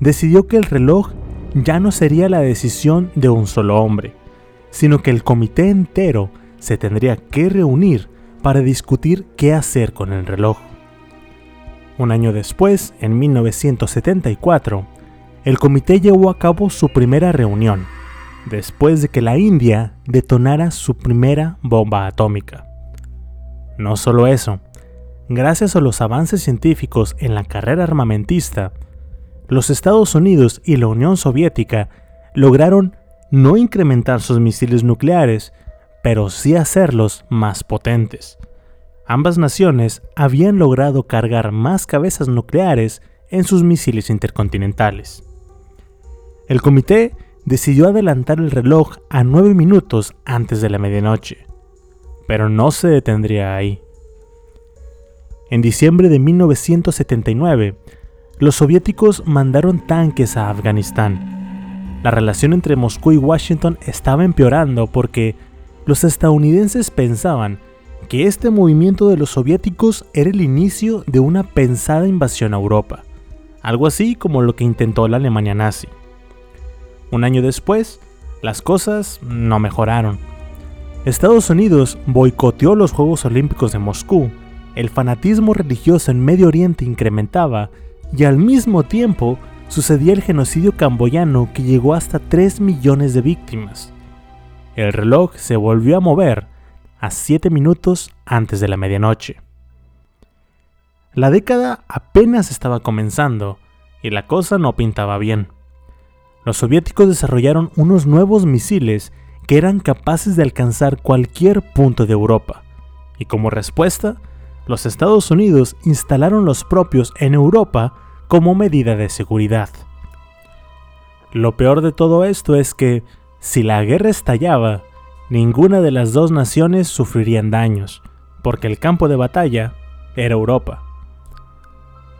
decidió que el reloj ya no sería la decisión de un solo hombre, sino que el comité entero se tendría que reunir para discutir qué hacer con el reloj. Un año después, en 1974, el comité llevó a cabo su primera reunión, después de que la India detonara su primera bomba atómica. No solo eso, gracias a los avances científicos en la carrera armamentista, los Estados Unidos y la Unión Soviética lograron no incrementar sus misiles nucleares, pero sí hacerlos más potentes. Ambas naciones habían logrado cargar más cabezas nucleares en sus misiles intercontinentales. El comité decidió adelantar el reloj a nueve minutos antes de la medianoche, pero no se detendría ahí. En diciembre de 1979, los soviéticos mandaron tanques a Afganistán. La relación entre Moscú y Washington estaba empeorando porque los estadounidenses pensaban que este movimiento de los soviéticos era el inicio de una pensada invasión a Europa, algo así como lo que intentó la Alemania nazi. Un año después, las cosas no mejoraron. Estados Unidos boicoteó los Juegos Olímpicos de Moscú, el fanatismo religioso en Medio Oriente incrementaba y al mismo tiempo sucedía el genocidio camboyano que llegó hasta 3 millones de víctimas. El reloj se volvió a mover a 7 minutos antes de la medianoche. La década apenas estaba comenzando y la cosa no pintaba bien. Los soviéticos desarrollaron unos nuevos misiles que eran capaces de alcanzar cualquier punto de Europa, y como respuesta, los Estados Unidos instalaron los propios en Europa como medida de seguridad. Lo peor de todo esto es que, si la guerra estallaba, ninguna de las dos naciones sufrirían daños, porque el campo de batalla era Europa.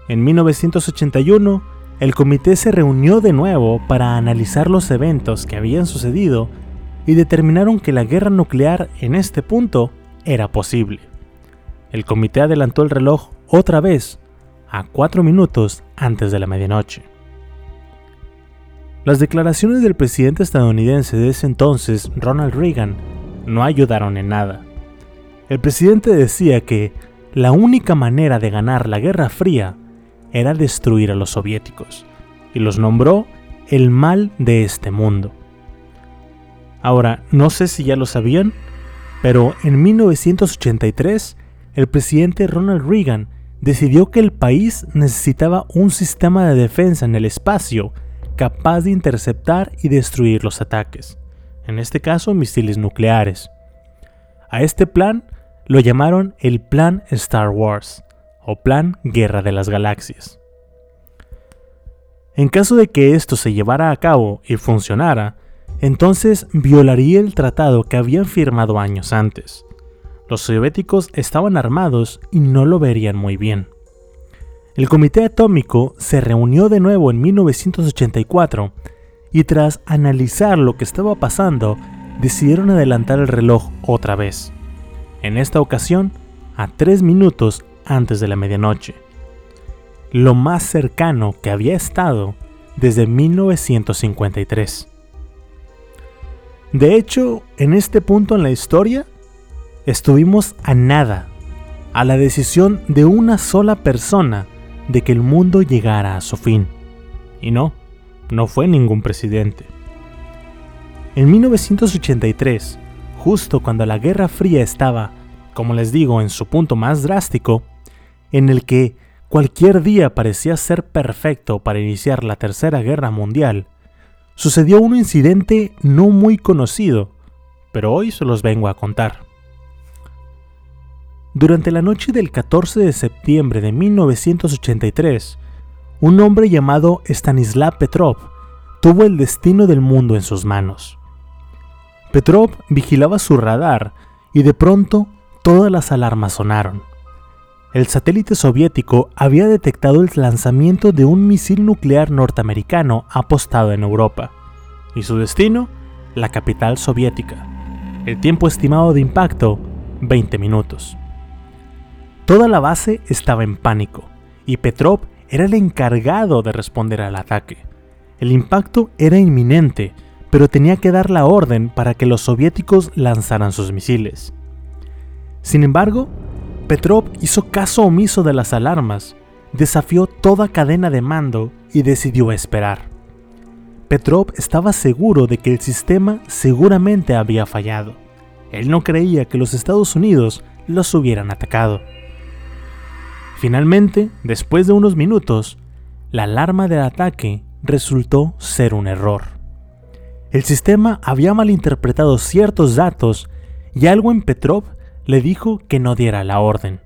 En 1981, el comité se reunió de nuevo para analizar los eventos que habían sucedido y determinaron que la guerra nuclear en este punto era posible el comité adelantó el reloj otra vez a cuatro minutos antes de la medianoche. Las declaraciones del presidente estadounidense de ese entonces, Ronald Reagan, no ayudaron en nada. El presidente decía que la única manera de ganar la Guerra Fría era destruir a los soviéticos, y los nombró el mal de este mundo. Ahora, no sé si ya lo sabían, pero en 1983 el presidente Ronald Reagan decidió que el país necesitaba un sistema de defensa en el espacio capaz de interceptar y destruir los ataques, en este caso misiles nucleares. A este plan lo llamaron el Plan Star Wars, o Plan Guerra de las Galaxias. En caso de que esto se llevara a cabo y funcionara, entonces violaría el tratado que habían firmado años antes. Los soviéticos estaban armados y no lo verían muy bien. El Comité Atómico se reunió de nuevo en 1984 y tras analizar lo que estaba pasando, decidieron adelantar el reloj otra vez. En esta ocasión, a tres minutos antes de la medianoche lo más cercano que había estado desde 1953. De hecho, en este punto en la historia, estuvimos a nada, a la decisión de una sola persona de que el mundo llegara a su fin. Y no, no fue ningún presidente. En 1983, justo cuando la Guerra Fría estaba, como les digo, en su punto más drástico, en el que cualquier día parecía ser perfecto para iniciar la Tercera Guerra Mundial, sucedió un incidente no muy conocido, pero hoy se los vengo a contar. Durante la noche del 14 de septiembre de 1983, un hombre llamado Stanislav Petrov tuvo el destino del mundo en sus manos. Petrov vigilaba su radar y de pronto todas las alarmas sonaron el satélite soviético había detectado el lanzamiento de un misil nuclear norteamericano apostado en Europa, y su destino, la capital soviética. El tiempo estimado de impacto, 20 minutos. Toda la base estaba en pánico, y Petrov era el encargado de responder al ataque. El impacto era inminente, pero tenía que dar la orden para que los soviéticos lanzaran sus misiles. Sin embargo, Petrov hizo caso omiso de las alarmas, desafió toda cadena de mando y decidió esperar. Petrov estaba seguro de que el sistema seguramente había fallado. Él no creía que los Estados Unidos los hubieran atacado. Finalmente, después de unos minutos, la alarma del ataque resultó ser un error. El sistema había malinterpretado ciertos datos y algo en Petrov le dijo que no diera la orden.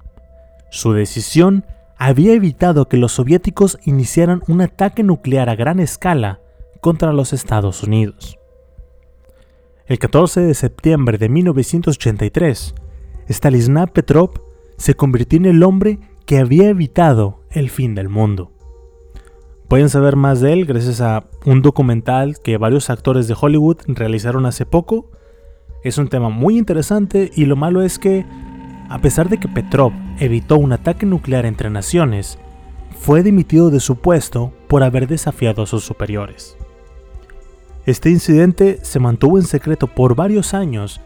Su decisión había evitado que los soviéticos iniciaran un ataque nuclear a gran escala contra los Estados Unidos. El 14 de septiembre de 1983, Stanislav Petrov se convirtió en el hombre que había evitado el fin del mundo. Pueden saber más de él gracias a un documental que varios actores de Hollywood realizaron hace poco es un tema muy interesante y lo malo es que, a pesar de que Petrov evitó un ataque nuclear entre naciones, fue dimitido de su puesto por haber desafiado a sus superiores. Este incidente se mantuvo en secreto por varios años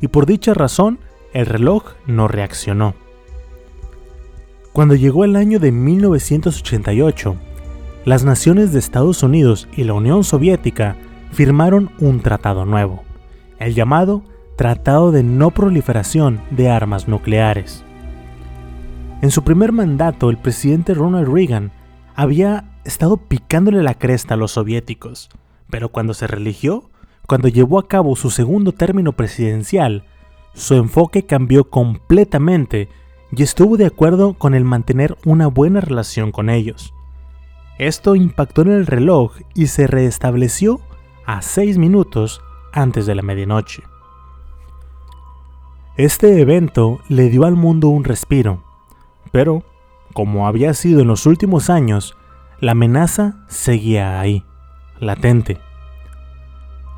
y por dicha razón el reloj no reaccionó. Cuando llegó el año de 1988, las naciones de Estados Unidos y la Unión Soviética firmaron un tratado nuevo el llamado Tratado de No Proliferación de Armas Nucleares. En su primer mandato, el presidente Ronald Reagan había estado picándole la cresta a los soviéticos, pero cuando se religió, cuando llevó a cabo su segundo término presidencial, su enfoque cambió completamente y estuvo de acuerdo con el mantener una buena relación con ellos. Esto impactó en el reloj y se restableció a 6 minutos antes de la medianoche. Este evento le dio al mundo un respiro, pero, como había sido en los últimos años, la amenaza seguía ahí, latente.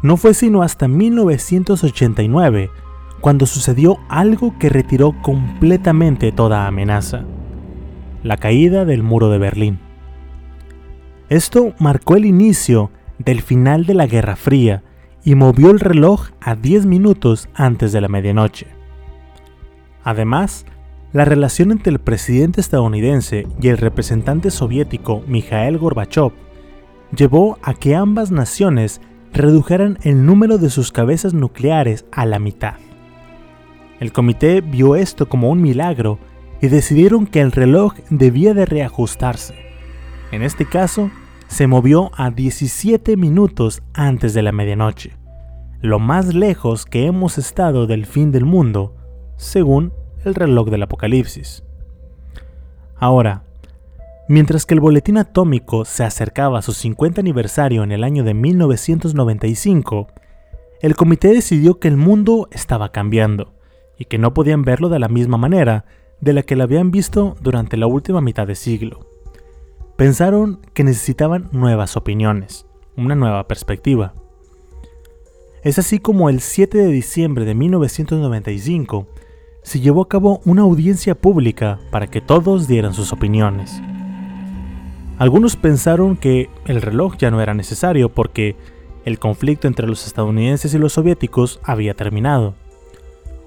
No fue sino hasta 1989 cuando sucedió algo que retiró completamente toda amenaza, la caída del muro de Berlín. Esto marcó el inicio del final de la Guerra Fría y movió el reloj a 10 minutos antes de la medianoche. Además, la relación entre el presidente estadounidense y el representante soviético Mikhail Gorbachev llevó a que ambas naciones redujeran el número de sus cabezas nucleares a la mitad. El comité vio esto como un milagro y decidieron que el reloj debía de reajustarse. En este caso, se movió a 17 minutos antes de la medianoche, lo más lejos que hemos estado del fin del mundo, según el reloj del apocalipsis. Ahora, mientras que el boletín atómico se acercaba a su 50 aniversario en el año de 1995, el comité decidió que el mundo estaba cambiando y que no podían verlo de la misma manera de la que lo habían visto durante la última mitad de siglo. Pensaron que necesitaban nuevas opiniones, una nueva perspectiva. Es así como el 7 de diciembre de 1995 se llevó a cabo una audiencia pública para que todos dieran sus opiniones. Algunos pensaron que el reloj ya no era necesario porque el conflicto entre los estadounidenses y los soviéticos había terminado.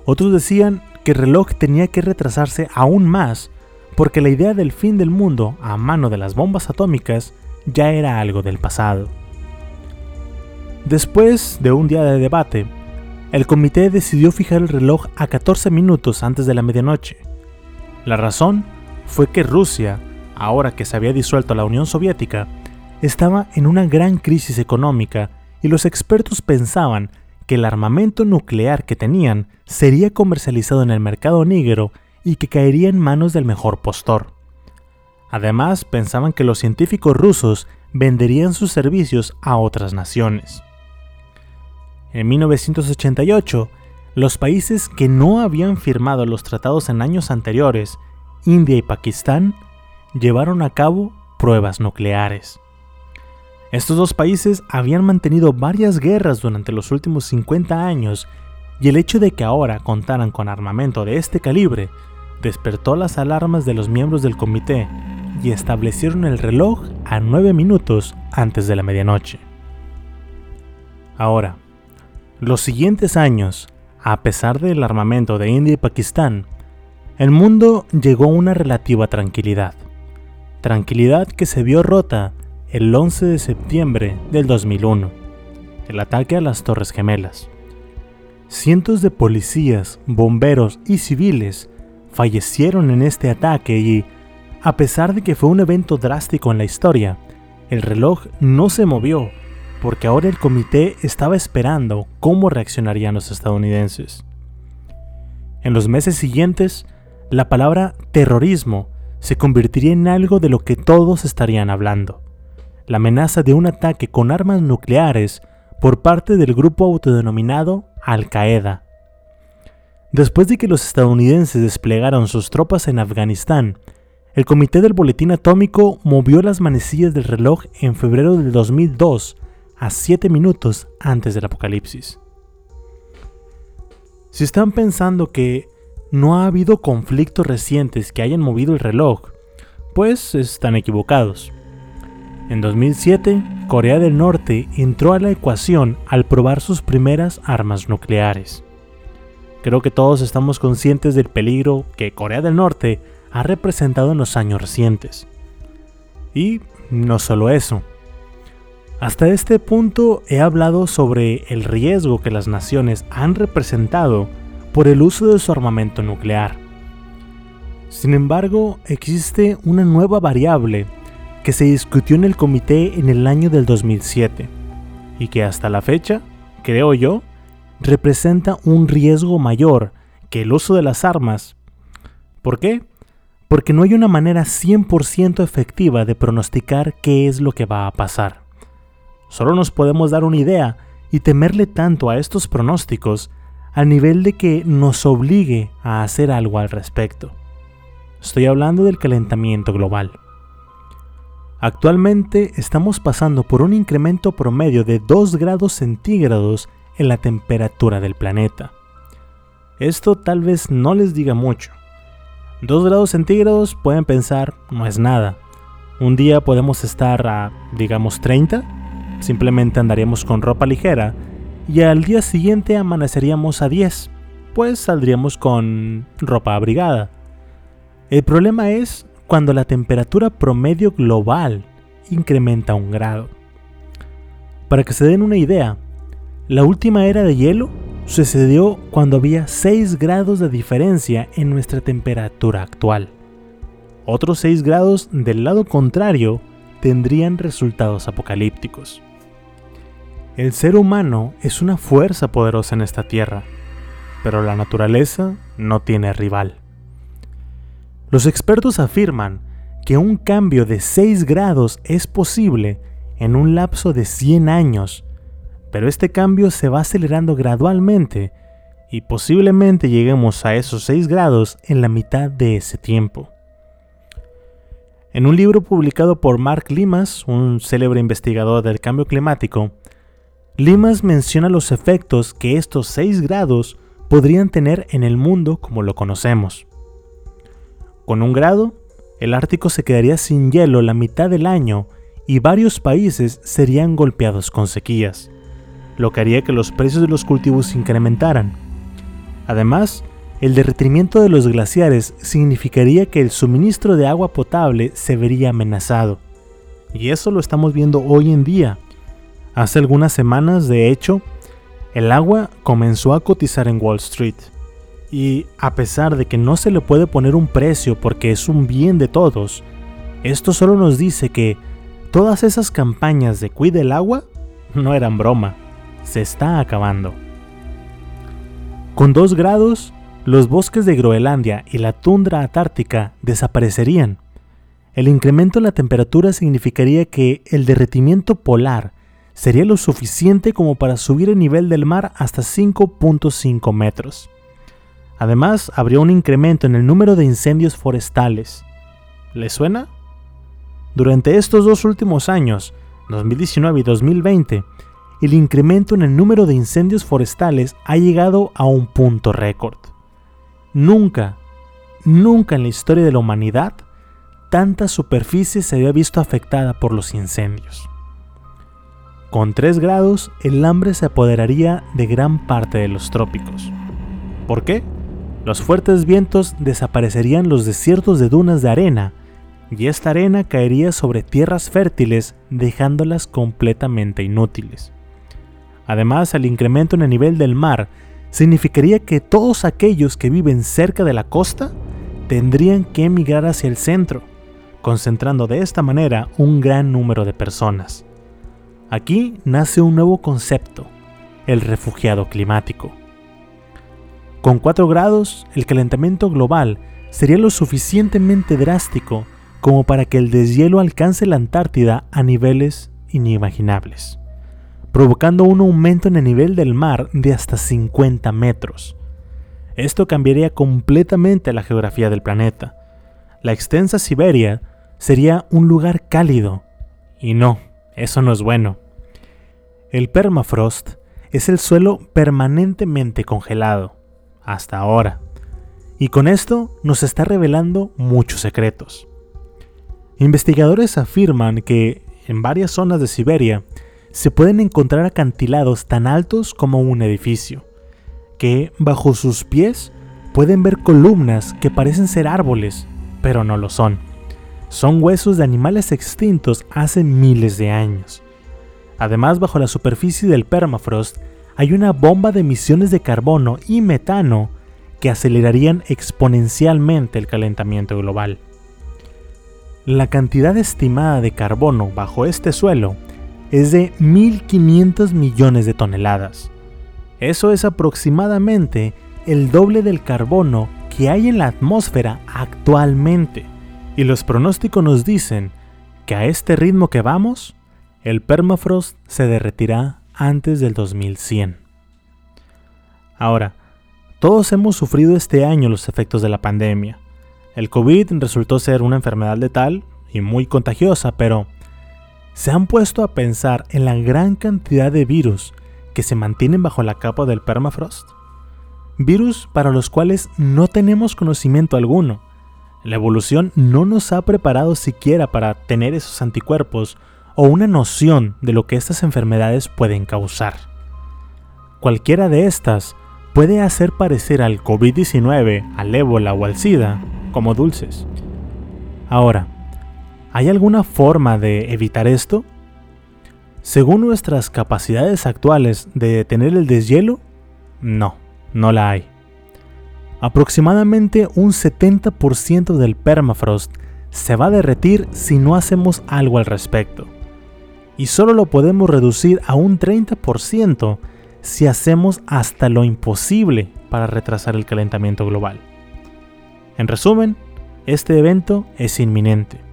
Otros decían que el reloj tenía que retrasarse aún más porque la idea del fin del mundo a mano de las bombas atómicas ya era algo del pasado. Después de un día de debate, el comité decidió fijar el reloj a 14 minutos antes de la medianoche. La razón fue que Rusia, ahora que se había disuelto la Unión Soviética, estaba en una gran crisis económica y los expertos pensaban que el armamento nuclear que tenían sería comercializado en el mercado negro y que caería en manos del mejor postor. Además, pensaban que los científicos rusos venderían sus servicios a otras naciones. En 1988, los países que no habían firmado los tratados en años anteriores, India y Pakistán, llevaron a cabo pruebas nucleares. Estos dos países habían mantenido varias guerras durante los últimos 50 años y el hecho de que ahora contaran con armamento de este calibre despertó las alarmas de los miembros del comité y establecieron el reloj a 9 minutos antes de la medianoche. Ahora, los siguientes años, a pesar del armamento de India y Pakistán, el mundo llegó a una relativa tranquilidad. Tranquilidad que se vio rota el 11 de septiembre del 2001, el ataque a las Torres Gemelas. Cientos de policías, bomberos y civiles fallecieron en este ataque y, a pesar de que fue un evento drástico en la historia, el reloj no se movió porque ahora el comité estaba esperando cómo reaccionarían los estadounidenses. En los meses siguientes, la palabra terrorismo se convertiría en algo de lo que todos estarían hablando la amenaza de un ataque con armas nucleares por parte del grupo autodenominado Al-Qaeda. Después de que los estadounidenses desplegaron sus tropas en Afganistán, el Comité del Boletín Atómico movió las manecillas del reloj en febrero del 2002 a 7 minutos antes del apocalipsis. Si están pensando que no ha habido conflictos recientes que hayan movido el reloj, pues están equivocados. En 2007, Corea del Norte entró a la ecuación al probar sus primeras armas nucleares. Creo que todos estamos conscientes del peligro que Corea del Norte ha representado en los años recientes. Y no solo eso. Hasta este punto he hablado sobre el riesgo que las naciones han representado por el uso de su armamento nuclear. Sin embargo, existe una nueva variable que se discutió en el comité en el año del 2007 y que hasta la fecha, creo yo, representa un riesgo mayor que el uso de las armas. ¿Por qué? Porque no hay una manera 100% efectiva de pronosticar qué es lo que va a pasar. Solo nos podemos dar una idea y temerle tanto a estos pronósticos al nivel de que nos obligue a hacer algo al respecto. Estoy hablando del calentamiento global. Actualmente estamos pasando por un incremento promedio de 2 grados centígrados en la temperatura del planeta. Esto tal vez no les diga mucho. 2 grados centígrados pueden pensar no es nada. Un día podemos estar a, digamos, 30, simplemente andaríamos con ropa ligera, y al día siguiente amaneceríamos a 10, pues saldríamos con ropa abrigada. El problema es cuando la temperatura promedio global incrementa un grado. Para que se den una idea, la última era de hielo sucedió cuando había 6 grados de diferencia en nuestra temperatura actual. Otros 6 grados del lado contrario tendrían resultados apocalípticos. El ser humano es una fuerza poderosa en esta tierra, pero la naturaleza no tiene rival. Los expertos afirman que un cambio de 6 grados es posible en un lapso de 100 años, pero este cambio se va acelerando gradualmente y posiblemente lleguemos a esos 6 grados en la mitad de ese tiempo. En un libro publicado por Mark Limas, un célebre investigador del cambio climático, Limas menciona los efectos que estos 6 grados podrían tener en el mundo como lo conocemos. Con un grado, el Ártico se quedaría sin hielo la mitad del año y varios países serían golpeados con sequías, lo que haría que los precios de los cultivos se incrementaran. Además, el derretimiento de los glaciares significaría que el suministro de agua potable se vería amenazado. Y eso lo estamos viendo hoy en día. Hace algunas semanas, de hecho, el agua comenzó a cotizar en Wall Street. Y a pesar de que no se le puede poner un precio porque es un bien de todos, esto solo nos dice que todas esas campañas de cuide el agua no eran broma, se está acabando. Con 2 grados, los bosques de Groenlandia y la tundra antártica desaparecerían. El incremento en la temperatura significaría que el derretimiento polar sería lo suficiente como para subir el nivel del mar hasta 5.5 metros. Además, habría un incremento en el número de incendios forestales. ¿Le suena? Durante estos dos últimos años, 2019 y 2020, el incremento en el número de incendios forestales ha llegado a un punto récord. Nunca, nunca en la historia de la humanidad, tanta superficie se había visto afectada por los incendios. Con 3 grados, el hambre se apoderaría de gran parte de los trópicos. ¿Por qué? Los fuertes vientos desaparecerían los desiertos de dunas de arena, y esta arena caería sobre tierras fértiles dejándolas completamente inútiles. Además, el incremento en el nivel del mar significaría que todos aquellos que viven cerca de la costa tendrían que emigrar hacia el centro, concentrando de esta manera un gran número de personas. Aquí nace un nuevo concepto, el refugiado climático. Con 4 grados, el calentamiento global sería lo suficientemente drástico como para que el deshielo alcance la Antártida a niveles inimaginables, provocando un aumento en el nivel del mar de hasta 50 metros. Esto cambiaría completamente la geografía del planeta. La extensa Siberia sería un lugar cálido, y no, eso no es bueno. El permafrost es el suelo permanentemente congelado, hasta ahora, y con esto nos está revelando muchos secretos. Investigadores afirman que en varias zonas de Siberia se pueden encontrar acantilados tan altos como un edificio, que bajo sus pies pueden ver columnas que parecen ser árboles, pero no lo son. Son huesos de animales extintos hace miles de años. Además, bajo la superficie del permafrost hay una bomba de emisiones de carbono y metano que acelerarían exponencialmente el calentamiento global. La cantidad estimada de carbono bajo este suelo es de 1.500 millones de toneladas. Eso es aproximadamente el doble del carbono que hay en la atmósfera actualmente. Y los pronósticos nos dicen que a este ritmo que vamos, el permafrost se derretirá antes del 2100. Ahora, todos hemos sufrido este año los efectos de la pandemia. El COVID resultó ser una enfermedad letal y muy contagiosa, pero ¿se han puesto a pensar en la gran cantidad de virus que se mantienen bajo la capa del permafrost? Virus para los cuales no tenemos conocimiento alguno. La evolución no nos ha preparado siquiera para tener esos anticuerpos o una noción de lo que estas enfermedades pueden causar. Cualquiera de estas puede hacer parecer al COVID-19, al ébola o al SIDA como dulces. Ahora, ¿hay alguna forma de evitar esto? Según nuestras capacidades actuales de detener el deshielo, no, no la hay. Aproximadamente un 70% del permafrost se va a derretir si no hacemos algo al respecto y solo lo podemos reducir a un 30% si hacemos hasta lo imposible para retrasar el calentamiento global. En resumen, este evento es inminente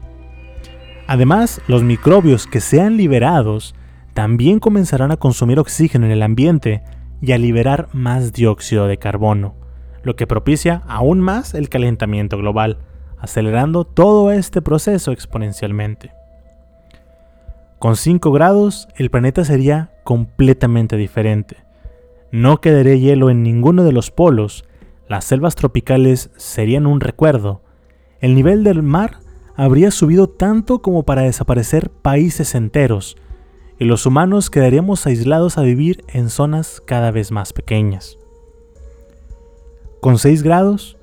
Además, los microbios que sean liberados también comenzarán a consumir oxígeno en el ambiente y a liberar más dióxido de carbono, lo que propicia aún más el calentamiento global, acelerando todo este proceso exponencialmente. Con 5 grados, el planeta sería completamente diferente. No quedaría hielo en ninguno de los polos, las selvas tropicales serían un recuerdo, el nivel del mar habría subido tanto como para desaparecer países enteros, y los humanos quedaríamos aislados a vivir en zonas cada vez más pequeñas. Con 6 grados,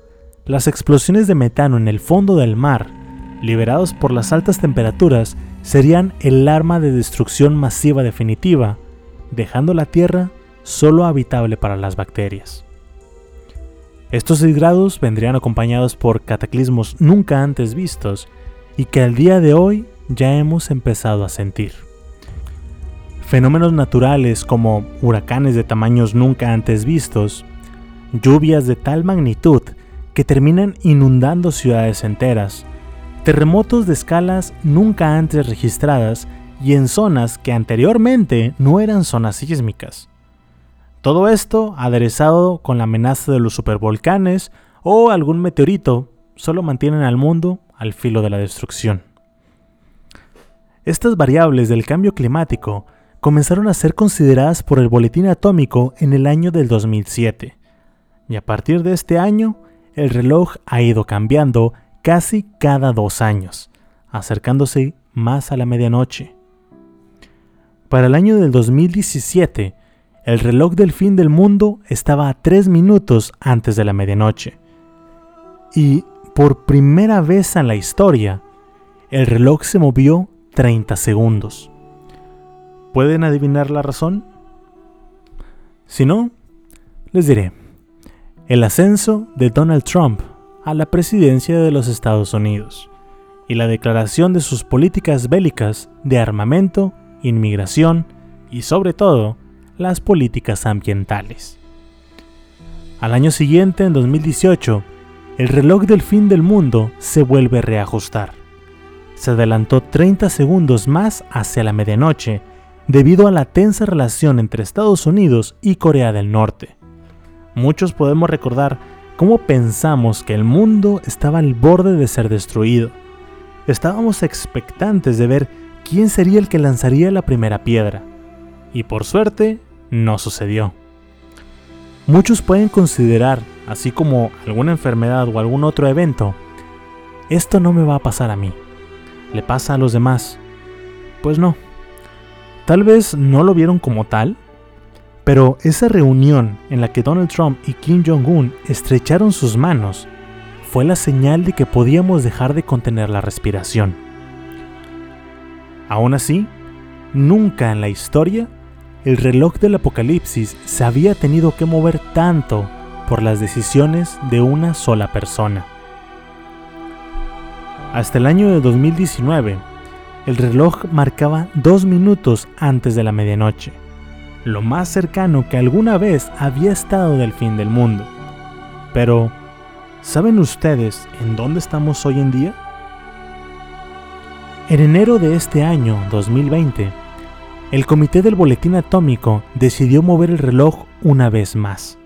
las explosiones de metano en el fondo del mar, liberados por las altas temperaturas, serían el arma de destrucción masiva definitiva, dejando la Tierra solo habitable para las bacterias. Estos 6 grados vendrían acompañados por cataclismos nunca antes vistos y que al día de hoy ya hemos empezado a sentir. Fenómenos naturales como huracanes de tamaños nunca antes vistos, lluvias de tal magnitud que terminan inundando ciudades enteras, terremotos de escalas nunca antes registradas y en zonas que anteriormente no eran zonas sísmicas. Todo esto aderezado con la amenaza de los supervolcanes o algún meteorito solo mantienen al mundo al filo de la destrucción. Estas variables del cambio climático comenzaron a ser consideradas por el Boletín Atómico en el año del 2007, y a partir de este año el reloj ha ido cambiando casi cada dos años, acercándose más a la medianoche. Para el año del 2017, el reloj del fin del mundo estaba a tres minutos antes de la medianoche. Y por primera vez en la historia, el reloj se movió 30 segundos. ¿Pueden adivinar la razón? Si no, les diré. El ascenso de Donald Trump a la presidencia de los Estados Unidos y la declaración de sus políticas bélicas de armamento, inmigración y sobre todo las políticas ambientales. Al año siguiente, en 2018, el reloj del fin del mundo se vuelve a reajustar. Se adelantó 30 segundos más hacia la medianoche debido a la tensa relación entre Estados Unidos y Corea del Norte. Muchos podemos recordar cómo pensamos que el mundo estaba al borde de ser destruido. Estábamos expectantes de ver quién sería el que lanzaría la primera piedra. Y por suerte, no sucedió. Muchos pueden considerar, así como alguna enfermedad o algún otro evento, esto no me va a pasar a mí, le pasa a los demás. Pues no. Tal vez no lo vieron como tal, pero esa reunión en la que Donald Trump y Kim Jong-un estrecharon sus manos fue la señal de que podíamos dejar de contener la respiración. Aún así, nunca en la historia el reloj del apocalipsis se había tenido que mover tanto por las decisiones de una sola persona. Hasta el año de 2019, el reloj marcaba dos minutos antes de la medianoche, lo más cercano que alguna vez había estado del fin del mundo. Pero, ¿saben ustedes en dónde estamos hoy en día? En enero de este año 2020, el comité del boletín atómico decidió mover el reloj una vez más.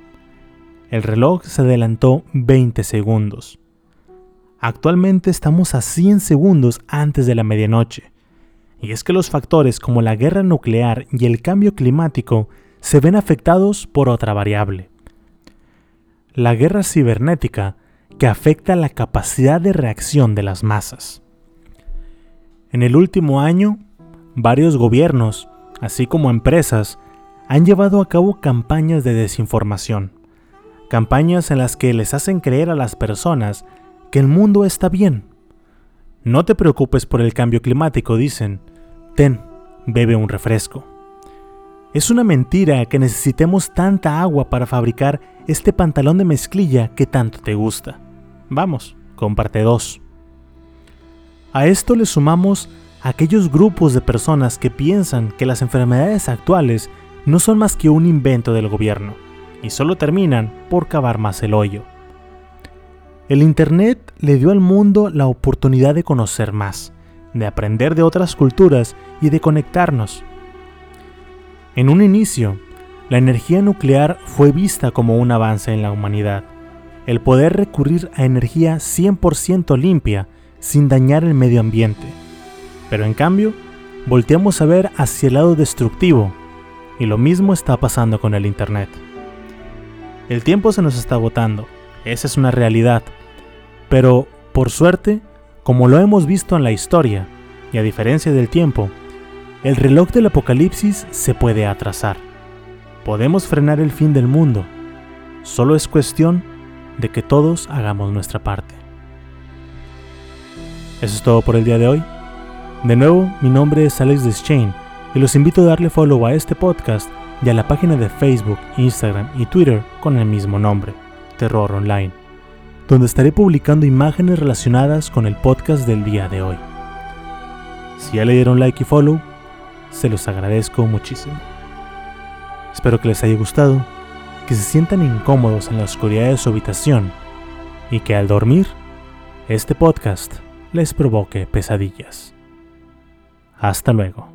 El reloj se adelantó 20 segundos. Actualmente estamos a 100 segundos antes de la medianoche. Y es que los factores como la guerra nuclear y el cambio climático se ven afectados por otra variable. La guerra cibernética que afecta la capacidad de reacción de las masas. En el último año, varios gobiernos así como empresas, han llevado a cabo campañas de desinformación. Campañas en las que les hacen creer a las personas que el mundo está bien. No te preocupes por el cambio climático, dicen. Ten, bebe un refresco. Es una mentira que necesitemos tanta agua para fabricar este pantalón de mezclilla que tanto te gusta. Vamos, comparte dos. A esto le sumamos aquellos grupos de personas que piensan que las enfermedades actuales no son más que un invento del gobierno y solo terminan por cavar más el hoyo. El Internet le dio al mundo la oportunidad de conocer más de aprender de otras culturas y de conectarnos. En un inicio, la energía nuclear fue vista como un avance en la humanidad. El poder recurrir a energía 100% limpia sin dañar el medio ambiente. Pero en cambio, volteamos a ver hacia el lado destructivo, y lo mismo está pasando con el Internet. El tiempo se nos está agotando, esa es una realidad, pero por suerte, como lo hemos visto en la historia, y a diferencia del tiempo, el reloj del apocalipsis se puede atrasar. Podemos frenar el fin del mundo, solo es cuestión de que todos hagamos nuestra parte. Eso es todo por el día de hoy. De nuevo, mi nombre es Alex Deschain y los invito a darle follow a este podcast y a la página de Facebook, Instagram y Twitter con el mismo nombre, Terror Online, donde estaré publicando imágenes relacionadas con el podcast del día de hoy. Si ya le dieron like y follow, se los agradezco muchísimo. Espero que les haya gustado, que se sientan incómodos en la oscuridad de su habitación y que al dormir, este podcast les provoque pesadillas. Hasta luego.